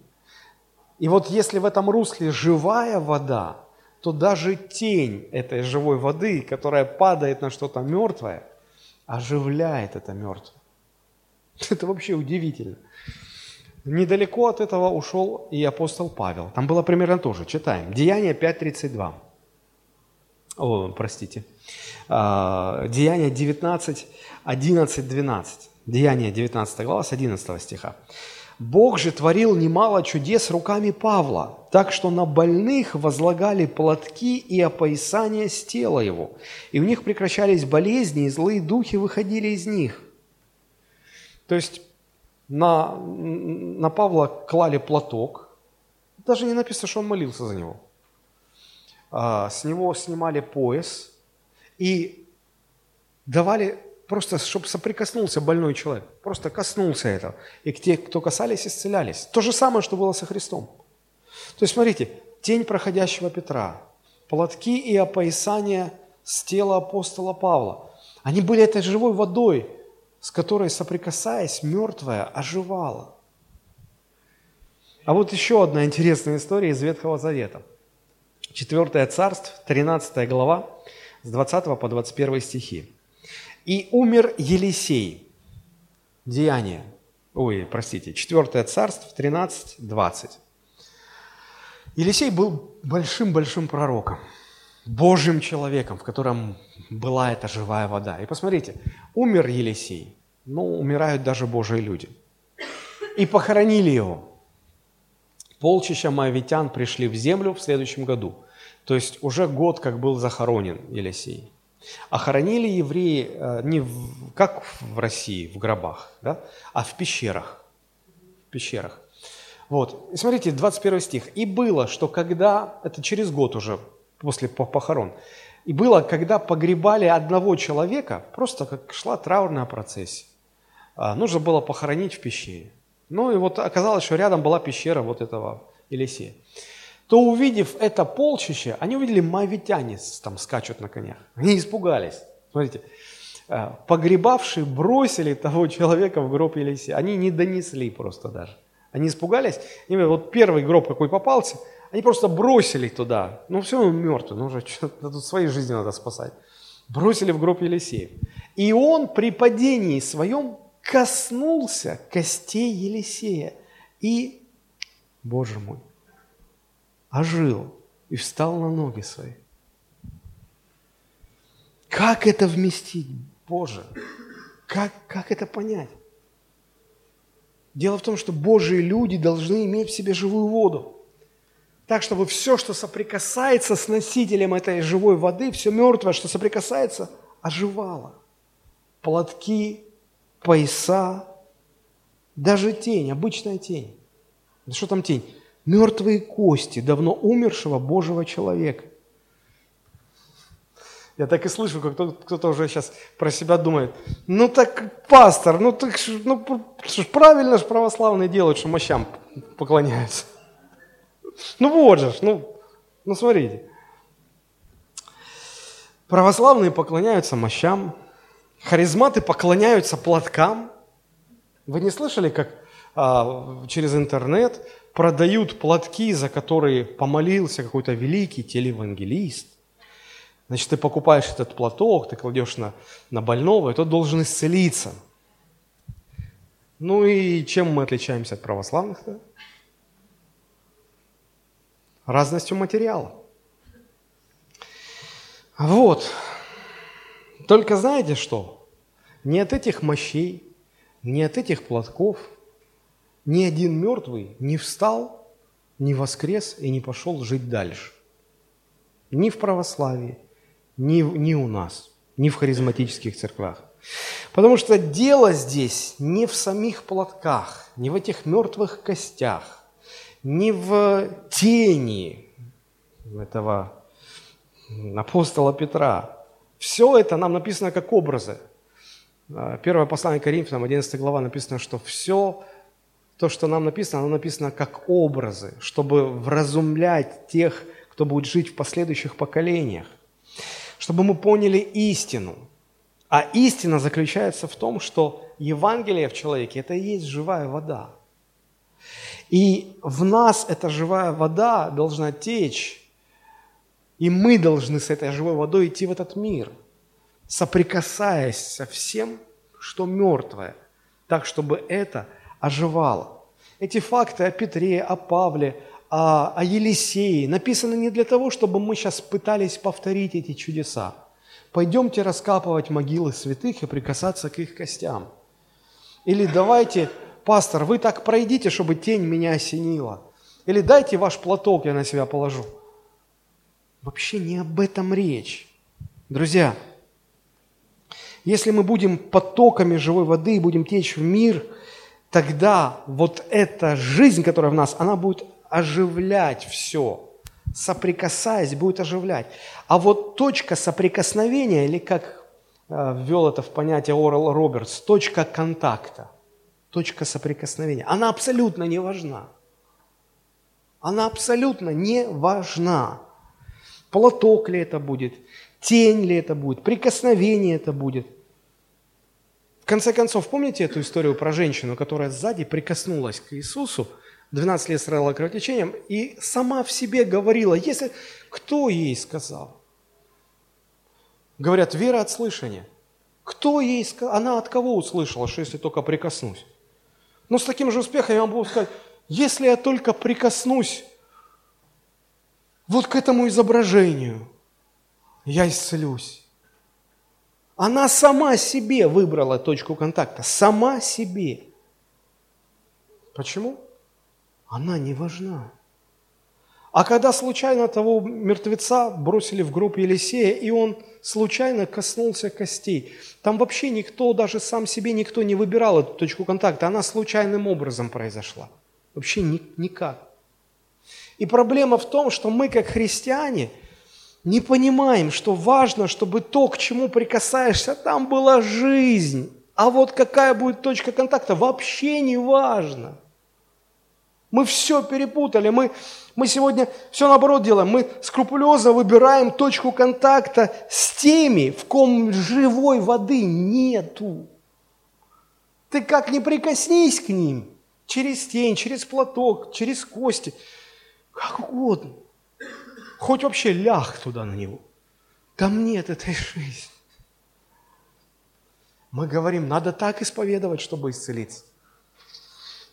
И вот если в этом русле живая вода, то даже тень этой живой воды, которая падает на что-то мертвое, оживляет это мертвое. Это вообще удивительно. Недалеко от этого ушел и апостол Павел. Там было примерно то же. Читаем. Деяние 5.32 о, простите, Деяние 19, 11, 12. Деяние 19 глава с 11 стиха. «Бог же творил немало чудес руками Павла, так что на больных возлагали платки и опоясания с тела его, и у них прекращались болезни, и злые духи выходили из них». То есть на, на Павла клали платок, даже не написано, что он молился за него – с него снимали пояс и давали просто, чтобы соприкоснулся больной человек, просто коснулся этого. И те, кто касались, исцелялись. То же самое, что было со Христом. То есть, смотрите, тень проходящего Петра, платки и опоясания с тела апостола Павла. Они были этой живой водой, с которой, соприкасаясь, мертвая оживала. А вот еще одна интересная история из Ветхого Завета – 4 царств, 13 глава, с 20 по 21 стихи. «И умер Елисей». Деяние. Ой, простите, 4 царств, 13, 20. Елисей был большим-большим пророком, Божьим человеком, в котором была эта живая вода. И посмотрите, умер Елисей, ну, умирают даже Божьи люди. И похоронили его. Полчища моавитян пришли в землю в следующем году. То есть уже год как был захоронен Елисей. А хоронили евреи э, не в, как в России, в гробах, да, а в пещерах. В пещерах. Вот. И смотрите, 21 стих. «И было, что когда...» Это через год уже, после похорон. «И было, когда погребали одного человека, просто как шла траурная процессия. А, нужно было похоронить в пещере. Ну и вот оказалось, что рядом была пещера вот этого Елисея то увидев это полчище, они увидели мавитяне там скачут на конях. Они испугались. Смотрите, э, погребавшие бросили того человека в гроб Елисея. Они не донесли просто даже. Они испугались. И вот первый гроб, какой попался, они просто бросили туда. Ну все, он мертвый, ну уже тут своей жизни надо спасать. Бросили в гроб Елисея. И он при падении своем коснулся костей Елисея. И, Боже мой, ожил и встал на ноги свои. Как это вместить, Боже? Как, как это понять? Дело в том, что Божьи люди должны иметь в себе живую воду. Так, чтобы все, что соприкасается с носителем этой живой воды, все мертвое, что соприкасается, оживало. Платки, пояса, даже тень, обычная тень. Да что там тень? Мертвые кости давно умершего Божьего человека. Я так и слышу, как кто-то уже сейчас про себя думает, ну так, пастор, ну так ну, правильно же православные делают, что мощам поклоняются. Ну вот же, ну, ну смотрите. Православные поклоняются мощам, харизматы поклоняются платкам. Вы не слышали, как а, через интернет продают платки, за которые помолился какой-то великий телеевангелист? Значит, ты покупаешь этот платок, ты кладешь на, на больного, и тот должен исцелиться. Ну и чем мы отличаемся от православных-то? Разностью материала. Вот. Только знаете что? Не от этих мощей, не от этих платков ни один мертвый не встал, не воскрес и не пошел жить дальше. Ни в православии, ни, ни у нас, ни в харизматических церквях. Потому что дело здесь не в самих платках, не в этих мертвых костях, не в тени этого апостола Петра. Все это нам написано как образы. Первое послание Коринфянам, 11 глава, написано, что все то, что нам написано, оно написано как образы, чтобы вразумлять тех, кто будет жить в последующих поколениях чтобы мы поняли истину. А истина заключается в том, что Евангелие в человеке – это и есть живая вода. И в нас эта живая вода должна течь, и мы должны с этой живой водой идти в этот мир, соприкасаясь со всем, что мертвое, так, чтобы это оживало. Эти факты о Петре, о Павле, о, о Елисее написано не для того, чтобы мы сейчас пытались повторить эти чудеса. Пойдемте раскапывать могилы святых и прикасаться к их костям. Или давайте, пастор, вы так пройдите, чтобы тень меня осенила. Или дайте ваш платок, я на себя положу. Вообще не об этом речь. Друзья, если мы будем потоками живой воды и будем течь в мир, тогда вот эта жизнь, которая в нас, она будет оживлять все. Соприкасаясь, будет оживлять. А вот точка соприкосновения, или как э, ввел это в понятие Орел Робертс, точка контакта, точка соприкосновения, она абсолютно не важна. Она абсолютно не важна. Платок ли это будет, тень ли это будет, прикосновение это будет. В конце концов, помните эту историю про женщину, которая сзади прикоснулась к Иисусу, 12 лет страдала кровотечением, и сама в себе говорила, если кто ей сказал? Говорят, вера от слышания. Кто ей сказал? Она от кого услышала, что если только прикоснусь? Но с таким же успехом я могу сказать, если я только прикоснусь вот к этому изображению, я исцелюсь. Она сама себе выбрала точку контакта, сама себе. Почему? она не важна. А когда случайно того мертвеца бросили в гроб Елисея, и он случайно коснулся костей, там вообще никто, даже сам себе никто не выбирал эту точку контакта, она случайным образом произошла. Вообще ни, никак. И проблема в том, что мы, как христиане, не понимаем, что важно, чтобы то, к чему прикасаешься, там была жизнь. А вот какая будет точка контакта, вообще не важно – мы все перепутали. Мы, мы сегодня все наоборот делаем. Мы скрупулезно выбираем точку контакта с теми, в ком живой воды нету. Ты как не прикоснись к ним, через тень, через платок, через кости, как угодно. Хоть вообще ляг туда на него. Там нет этой жизни. Мы говорим, надо так исповедовать, чтобы исцелиться.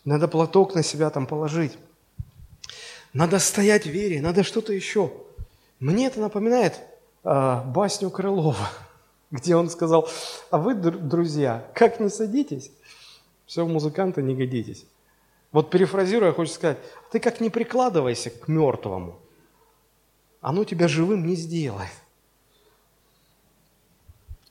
Надо платок на себя там положить. Надо стоять в вере, надо что-то еще. Мне это напоминает э, басню Крылова, где он сказал, а вы, друзья, как не садитесь, все в музыканта не годитесь. Вот перефразируя, хочу сказать, ты как не прикладывайся к мертвому, оно тебя живым не сделает.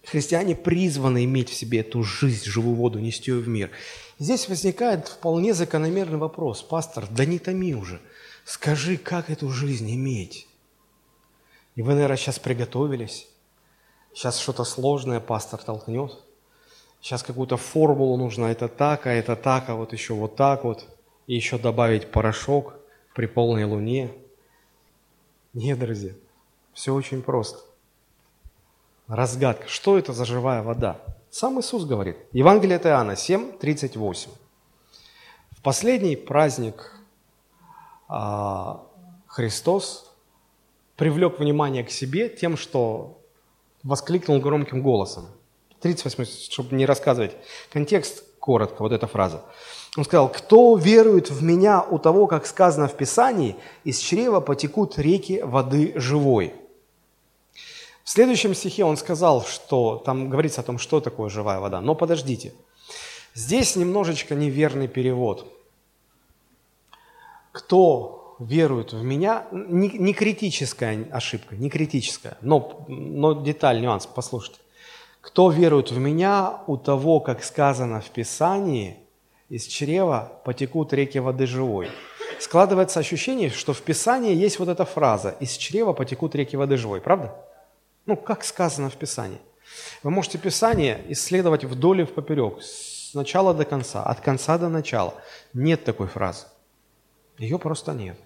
Христиане призваны иметь в себе эту жизнь, живую воду, нести ее в мир. Здесь возникает вполне закономерный вопрос. Пастор, да не томи уже. Скажи, как эту жизнь иметь? И вы, наверное, сейчас приготовились. Сейчас что-то сложное пастор толкнет. Сейчас какую-то формулу нужно. Это так, а это так, а вот еще вот так вот. И еще добавить порошок. при полной луне. Нет, друзья, все очень просто. Разгадка. Что это за живая вода? Сам Иисус говорит. Евангелие от Иоанна 7, 38. В последний праздник а, Христос привлек внимание к себе тем, что воскликнул громким голосом. 38, чтобы не рассказывать контекст, коротко, вот эта фраза. Он сказал, кто верует в меня, у того, как сказано в Писании, из чрева потекут реки воды живой. В следующем стихе он сказал, что там говорится о том, что такое живая вода. Но подождите, здесь немножечко неверный перевод. Кто верует в меня, не, не критическая ошибка, не критическая, но, но деталь, нюанс, послушайте. Кто верует в меня, у того, как сказано в Писании, из чрева потекут реки воды живой. Складывается ощущение, что в Писании есть вот эта фраза «из чрева потекут реки воды живой». Правда? Ну, как сказано в Писании. Вы можете Писание исследовать вдоль и поперек, с начала до конца, от конца до начала. Нет такой фразы. Ее просто нет.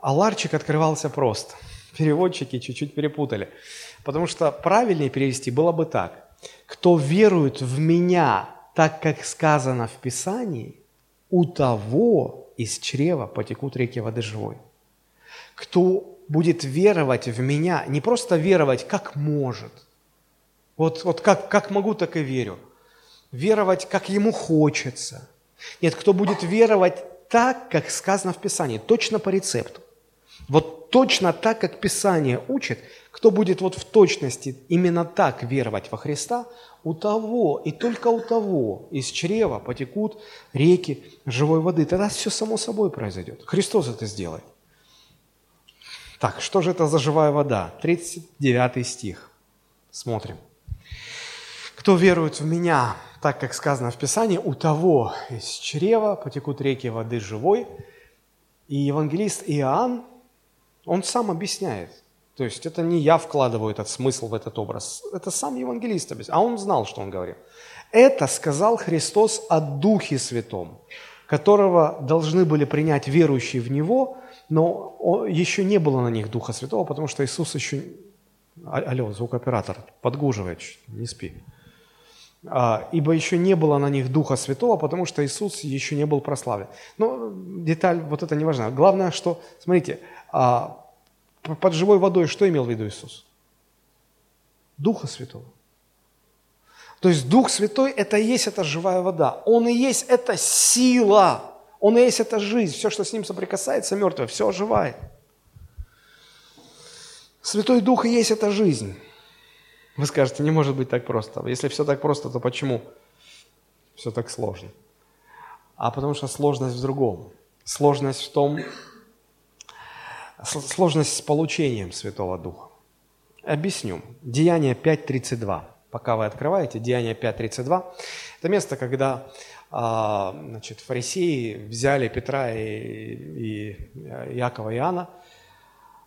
А ларчик открывался просто. Переводчики чуть-чуть перепутали. Потому что правильнее перевести было бы так. Кто верует в меня, так как сказано в Писании, у того из чрева потекут реки воды живой. Кто будет веровать в меня, не просто веровать, как может. Вот, вот как, как могу, так и верю. Веровать, как ему хочется. Нет, кто будет веровать так, как сказано в Писании, точно по рецепту. Вот точно так, как Писание учит, кто будет вот в точности именно так веровать во Христа, у того и только у того из чрева потекут реки живой воды. Тогда все само собой произойдет. Христос это сделает. Так, что же это за живая вода? 39 стих. Смотрим. Кто верует в меня, так как сказано в Писании, у того из чрева потекут реки воды живой. И евангелист Иоанн, он сам объясняет. То есть это не я вкладываю этот смысл в этот образ, это сам евангелист объясняет. А он знал, что он говорил. Это сказал Христос о Духе Святом, которого должны были принять верующие в Него – но еще не было на них Духа Святого, потому что Иисус еще... А, алло, звукооператор, подгуживает, не спи. А, ибо еще не было на них Духа Святого, потому что Иисус еще не был прославлен. Но деталь вот это не важна. Главное, что, смотрите, а, под живой водой что имел в виду Иисус? Духа Святого. То есть Дух Святой – это и есть эта живая вода. Он и есть эта сила, он и есть эта жизнь. Все, что с ним соприкасается, мертвое, все оживает. Святой Дух и есть эта жизнь. Вы скажете, не может быть так просто. Если все так просто, то почему все так сложно? А потому что сложность в другом. Сложность в том, сложность с получением Святого Духа. Объясню. Деяние 5.32. Пока вы открываете, Деяние 5.32. Это место, когда а, значит, фарисеи взяли Петра и, и Якова и Иоанна,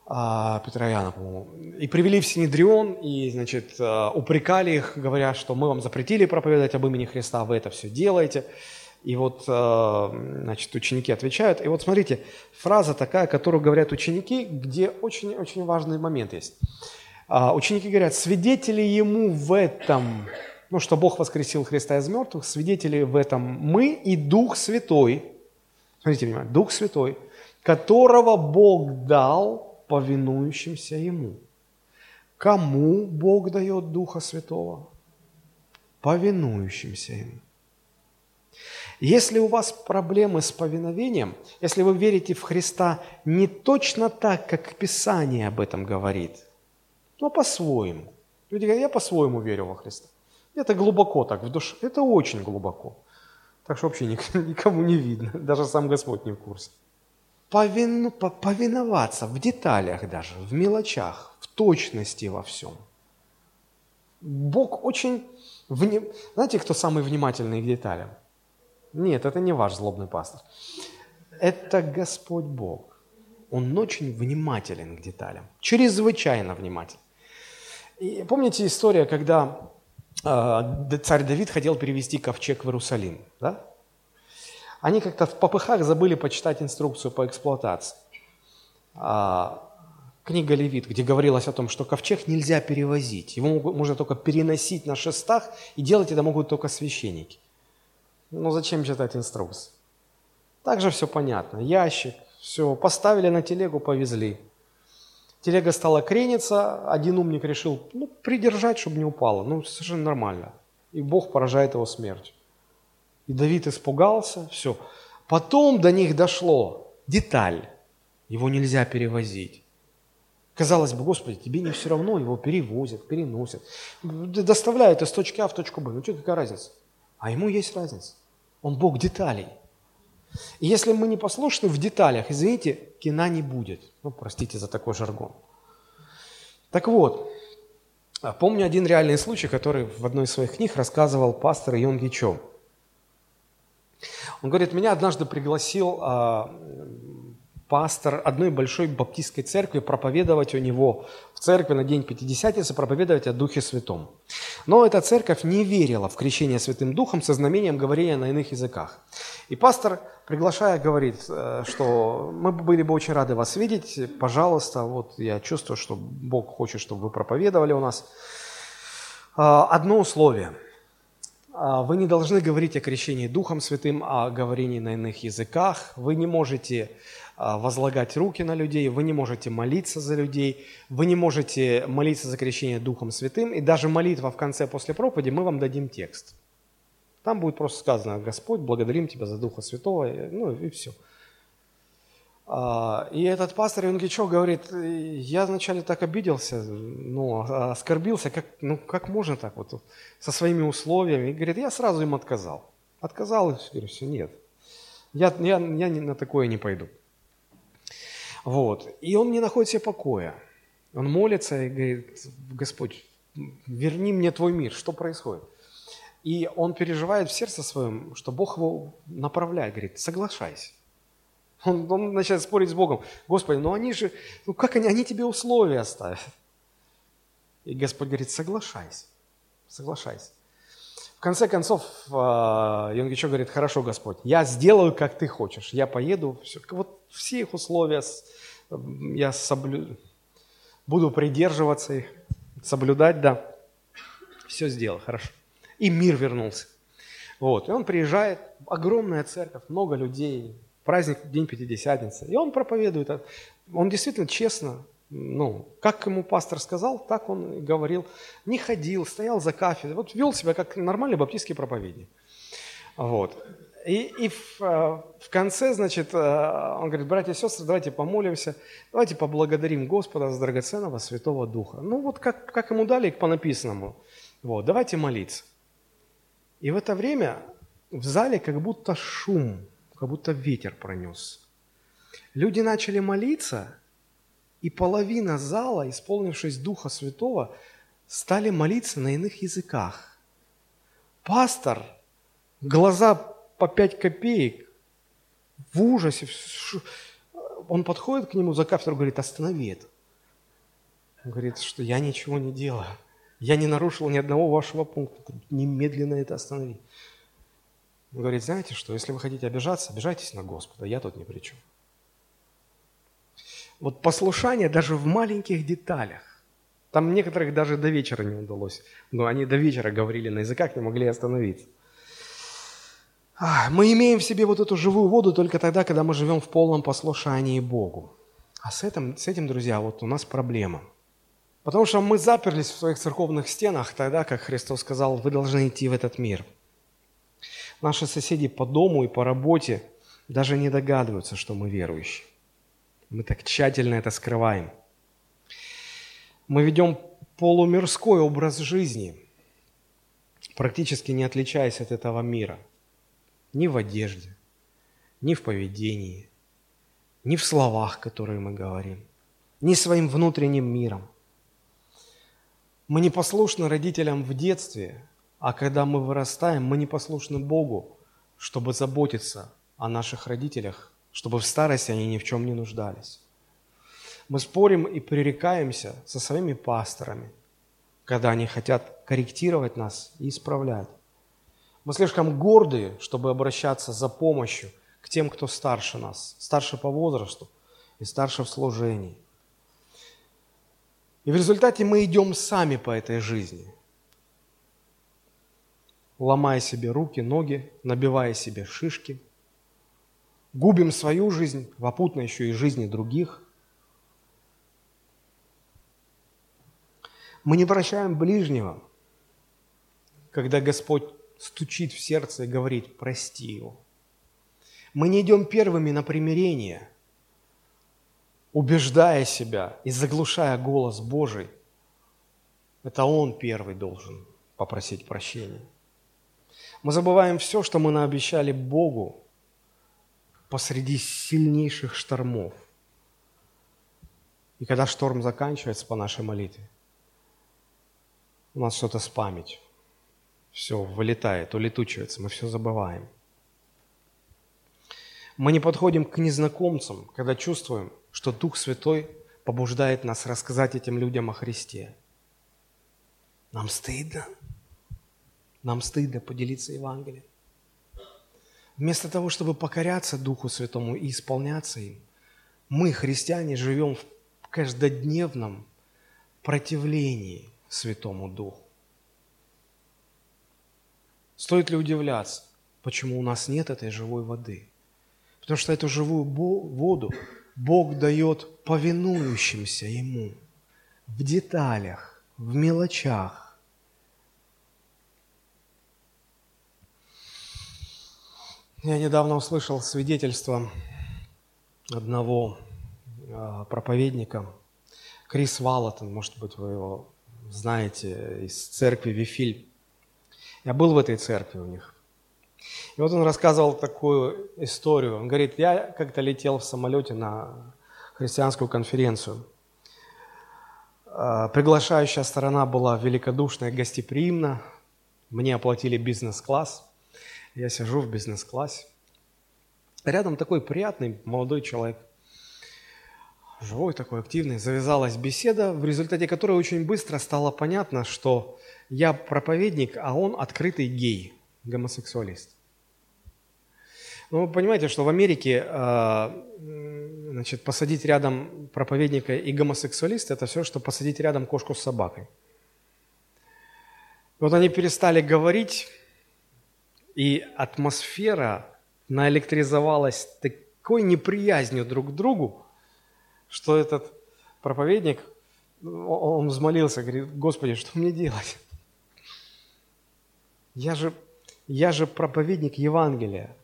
а, Петра и Иоанна, по-моему, и привели в Синедрион, и, значит, а, упрекали их, говоря, что мы вам запретили проповедовать об имени Христа, вы это все делаете. И вот, значит, ученики отвечают. И вот смотрите, фраза такая, которую говорят ученики, где очень-очень важный момент есть. Ученики говорят, свидетели ему в этом ну, что Бог воскресил Христа из мертвых, свидетели в этом мы и Дух Святой, смотрите внимание, Дух Святой, которого Бог дал повинующимся Ему. Кому Бог дает Духа Святого? Повинующимся Ему. Если у вас проблемы с повиновением, если вы верите в Христа не точно так, как Писание об этом говорит, но по-своему. Люди говорят, я по-своему верю во Христа. Это глубоко так в душе, это очень глубоко. Так что вообще никому не видно, даже сам Господь не в курсе. Повину, повиноваться в деталях даже, в мелочах, в точности во всем. Бог очень... Вне... Знаете, кто самый внимательный к деталям? Нет, это не ваш злобный пастор. Это Господь Бог. Он очень внимателен к деталям, чрезвычайно внимателен. И помните история, когда а, царь Давид хотел перевести ковчег в Иерусалим. Да? Они как-то в попыхах забыли почитать инструкцию по эксплуатации. А, книга Левит, где говорилось о том, что ковчег нельзя перевозить. Его можно только переносить на шестах, и делать это могут только священники. Ну зачем читать инструкцию? Также все понятно. Ящик, все, поставили на телегу, повезли. Телега стала крениться, один умник решил, ну, придержать, чтобы не упало. Ну, совершенно нормально. И Бог поражает его смертью. И Давид испугался, все. Потом до них дошло, деталь, его нельзя перевозить. Казалось бы, Господи, тебе не все равно, его перевозят, переносят, доставляют из точки А в точку Б. Ну что, какая разница? А ему есть разница. Он Бог деталей. И если мы не послушны в деталях, извините, кина не будет. Ну, простите за такой жаргон. Так вот, помню один реальный случай, который в одной из своих книг рассказывал пастор Йонги Чо. Он говорит, меня однажды пригласил а, пастор одной большой баптистской церкви проповедовать у него в церкви на день Пятидесятницы, проповедовать о Духе Святом. Но эта церковь не верила в крещение Святым Духом со знамением говорения на иных языках. И пастор, приглашая, говорит, э, что мы были бы очень рады вас видеть, пожалуйста, вот я чувствую, что Бог хочет, чтобы вы проповедовали у нас. А, одно условие – а, вы не должны говорить о крещении Духом Святым, о говорении на иных языках. Вы не можете а, возлагать руки на людей, вы не можете молиться за людей, вы не можете молиться за крещение Духом Святым. И даже молитва в конце после проповеди, мы вам дадим текст. Там будет просто сказано, Господь, благодарим Тебя за Духа Святого, ну и все. А, и этот пастор Юнгичо говорит, я вначале так обиделся, ну, оскорбился, как, ну, как можно так вот со своими условиями. И говорит, я сразу им отказал. Отказал, и все, нет, я, я, я на такое не пойду. Вот. И он не находит себе покоя. Он молится и говорит, Господь, верни мне твой мир, что происходит? И он переживает в сердце своем, что Бог его направляет, говорит, соглашайся. Он, он начинает спорить с Богом. Господи, ну они же, ну как они, они тебе условия оставят. И Господь говорит, соглашайся, соглашайся. Конце концов, а, Йонгичо говорит, хорошо, Господь, я сделаю, как ты хочешь, я поеду, все, вот все их условия я соблю... буду придерживаться их, соблюдать, да. Все сделал, хорошо. И мир вернулся. Вот, и он приезжает, огромная церковь, много людей, праздник День Пятидесятницы. И он проповедует. Он действительно честно, ну, как ему пастор сказал, так он и говорил. Не ходил, стоял за кафедрой. Вот вел себя как нормальный баптистский проповедник. Вот. И, и в, э, в конце, значит, э, он говорит, братья и сестры, давайте помолимся, давайте поблагодарим Господа за драгоценного Святого Духа. Ну вот как, как ему дали по написанному. Вот, давайте молиться. И в это время в зале как будто шум как будто ветер пронес. Люди начали молиться, и половина зала, исполнившись Духа Святого, стали молиться на иных языках. Пастор, глаза по пять копеек, в ужасе, он подходит к нему за кафедру, говорит, останови это. Он говорит, что я ничего не делаю. Я не нарушил ни одного вашего пункта. Немедленно это останови. Он говорит, знаете что, если вы хотите обижаться, обижайтесь на Господа, я тут ни при чем. Вот послушание даже в маленьких деталях. Там некоторых даже до вечера не удалось. Но они до вечера говорили на языках, не могли остановиться. Мы имеем в себе вот эту живую воду только тогда, когда мы живем в полном послушании Богу. А с этим, с этим, друзья, вот у нас проблема. Потому что мы заперлись в своих церковных стенах тогда, как Христос сказал, вы должны идти в этот мир – Наши соседи по дому и по работе даже не догадываются, что мы верующие. Мы так тщательно это скрываем. Мы ведем полумирской образ жизни, практически не отличаясь от этого мира. Ни в одежде, ни в поведении, ни в словах, которые мы говорим, ни своим внутренним миром. Мы не послушны родителям в детстве, а когда мы вырастаем, мы не послушны Богу, чтобы заботиться о наших родителях, чтобы в старости они ни в чем не нуждались. Мы спорим и пререкаемся со своими пасторами, когда они хотят корректировать нас и исправлять. Мы слишком гордые, чтобы обращаться за помощью к тем, кто старше нас, старше по возрасту и старше в служении. И в результате мы идем сами по этой жизни, ломая себе руки, ноги, набивая себе шишки, губим свою жизнь, вопутно еще и жизни других. Мы не прощаем ближнего, когда Господь стучит в сердце и говорит «прости его». Мы не идем первыми на примирение, убеждая себя и заглушая голос Божий. Это Он первый должен попросить прощения. Мы забываем все, что мы наобещали Богу посреди сильнейших штормов. И когда шторм заканчивается по нашей молитве, у нас что-то с памятью. Все вылетает, улетучивается, мы все забываем. Мы не подходим к незнакомцам, когда чувствуем, что Дух Святой побуждает нас рассказать этим людям о Христе. Нам стыдно. Нам стыдно поделиться Евангелием. Вместо того, чтобы покоряться Духу Святому и исполняться им, мы, христиане, живем в каждодневном противлении Святому Духу. Стоит ли удивляться, почему у нас нет этой живой воды? Потому что эту живую воду Бог дает повинующимся Ему в деталях, в мелочах. Я недавно услышал свидетельство одного а, проповедника, Крис Валатон, может быть, вы его знаете, из церкви Вифиль. Я был в этой церкви у них. И вот он рассказывал такую историю. Он говорит, я как-то летел в самолете на христианскую конференцию. А, приглашающая сторона была великодушная, гостеприимна. Мне оплатили бизнес-класс. Я сижу в бизнес-классе. Рядом такой приятный молодой человек. Живой такой, активный. Завязалась беседа, в результате которой очень быстро стало понятно, что я проповедник, а он открытый гей, гомосексуалист. Ну, вы понимаете, что в Америке э, значит, посадить рядом проповедника и гомосексуалиста – это все, что посадить рядом кошку с собакой. Вот они перестали говорить, и атмосфера наэлектризовалась такой неприязнью друг к другу, что этот проповедник, он взмолился, говорит, Господи, что мне делать? Я же, я же проповедник Евангелия.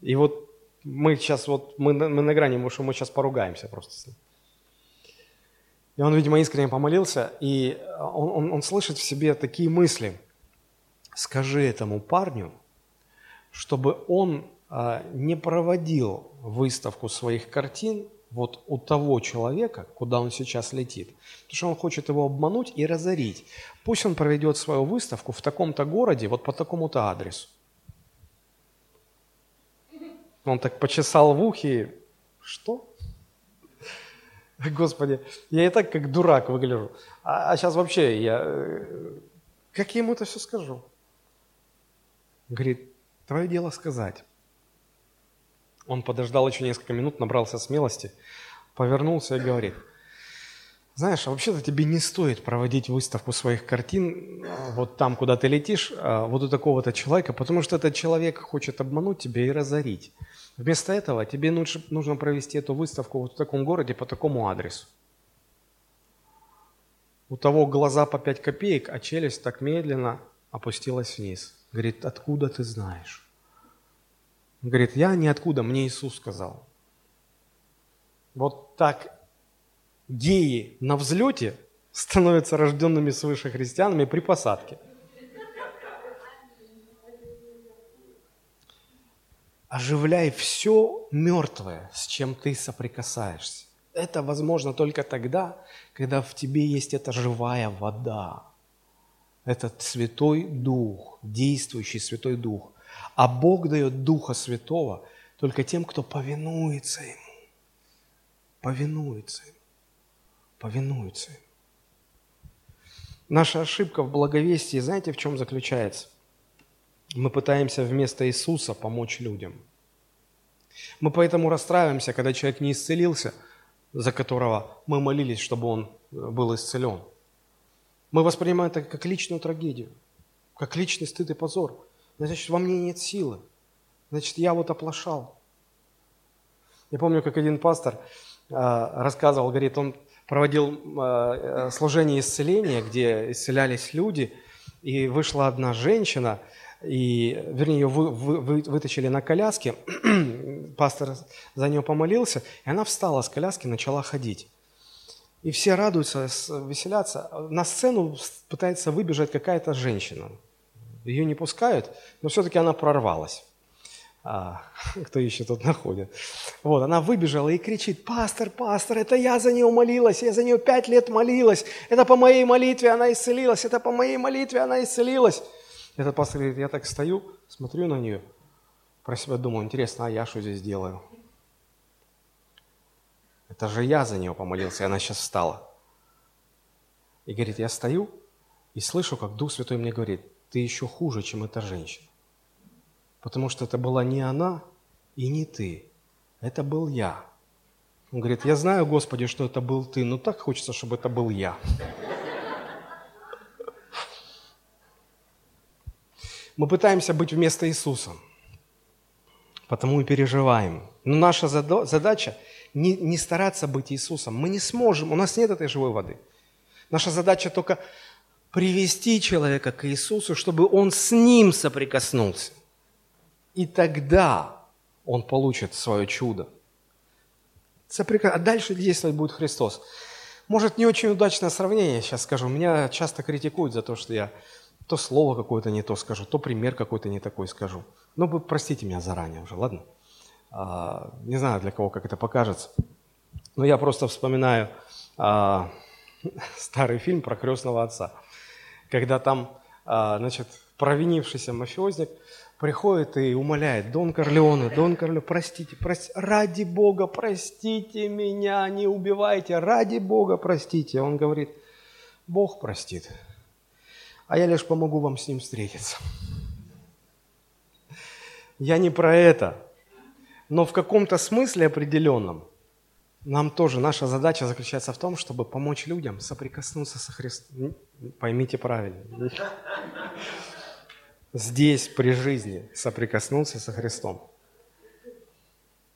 И вот мы сейчас вот, мы, мы на грани, что мы сейчас поругаемся просто с ним. И он, видимо, искренне помолился, и он, он, он слышит в себе такие мысли. Скажи этому парню, чтобы он а, не проводил выставку своих картин вот у того человека, куда он сейчас летит. Потому что он хочет его обмануть и разорить. Пусть он проведет свою выставку в таком-то городе, вот по такому-то адресу. Он так почесал в ухе. Что? Господи, я и так как дурак выгляжу. А, а сейчас вообще я... Э, как я ему это все скажу? Говорит, твое дело сказать. Он подождал еще несколько минут, набрался смелости, повернулся и говорит, знаешь, а вообще-то тебе не стоит проводить выставку своих картин а, вот там, куда ты летишь, а, вот у такого-то человека, потому что этот человек хочет обмануть тебя и разорить. Вместо этого тебе нужно провести эту выставку вот в таком городе по такому адресу. У того глаза по 5 копеек, а челюсть так медленно опустилась вниз. Говорит, откуда ты знаешь? говорит, я ниоткуда, мне Иисус сказал. Вот так геи на взлете становятся рожденными свыше христианами при посадке – оживляй все мертвое, с чем ты соприкасаешься. Это возможно только тогда, когда в тебе есть эта живая вода, этот Святой Дух, действующий Святой Дух. А Бог дает Духа Святого только тем, кто повинуется Ему. Повинуется Ему. Повинуется Ему. Наша ошибка в благовестии, знаете, в чем заключается? Мы пытаемся вместо Иисуса помочь людям. Мы поэтому расстраиваемся, когда человек не исцелился, за которого мы молились, чтобы он был исцелен. Мы воспринимаем это как личную трагедию, как личный стыд и позор. Значит, во мне нет силы. Значит, я вот оплошал. Я помню, как один пастор а, рассказывал, говорит, он проводил а, э, служение исцеления, где исцелялись люди, и вышла одна женщина, и, вернее, ее вы, вы, вы, вытащили на коляске, пастор за нее помолился, и она встала с коляски, начала ходить. И все радуются, веселятся. На сцену пытается выбежать какая-то женщина. Ее не пускают, но все-таки она прорвалась. А, кто еще тут находит. Вот, она выбежала и кричит, пастор, пастор, это я за нее молилась, я за нее пять лет молилась, это по моей молитве она исцелилась, это по моей молитве она исцелилась. Этот пастор говорит, я так стою, смотрю на нее, про себя думаю, интересно, а я что здесь делаю? Это же я за нее помолился, и она сейчас встала. И говорит, я стою и слышу, как Дух Святой мне говорит, ты еще хуже, чем эта женщина. Потому что это была не она и не ты, это был я. Он говорит, я знаю, Господи, что это был ты, но так хочется, чтобы это был я. Мы пытаемся быть вместо Иисуса, потому и переживаем. Но наша задача не, не стараться быть Иисусом. Мы не сможем, у нас нет этой живой воды. Наша задача только привести человека к Иисусу, чтобы он с ним соприкоснулся. И тогда он получит свое чудо. А дальше действовать будет Христос. Может, не очень удачное сравнение, сейчас скажу. Меня часто критикуют за то, что я то слово какое-то не то скажу, то пример какой-то не такой скажу. Но вы простите меня заранее уже, ладно? А, не знаю, для кого как это покажется. Но я просто вспоминаю а, старый фильм про крестного отца, когда там, а, значит, провинившийся мафиозник приходит и умоляет, Дон Корлеоне, Дон Корлеоне, простите, простите, ради Бога, простите меня, не убивайте, ради Бога, простите. Он говорит, Бог простит, а я лишь помогу вам с ним встретиться. Я не про это но в каком-то смысле определенном нам тоже наша задача заключается в том, чтобы помочь людям соприкоснуться со Христом. Поймите правильно. Здесь, при жизни, соприкоснуться со Христом.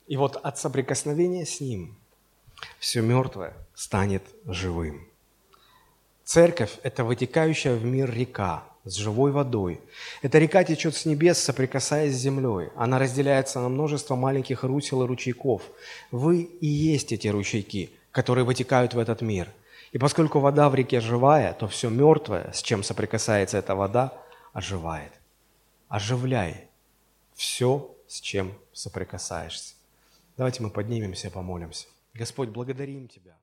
И вот от соприкосновения с Ним все мертвое станет живым. Церковь – это вытекающая в мир река, с живой водой. Эта река течет с небес, соприкасаясь с землей. Она разделяется на множество маленьких русел и ручейков. Вы и есть эти ручейки, которые вытекают в этот мир. И поскольку вода в реке живая, то все мертвое, с чем соприкасается эта вода, оживает. Оживляй все, с чем соприкасаешься. Давайте мы поднимемся и помолимся. Господь, благодарим Тебя.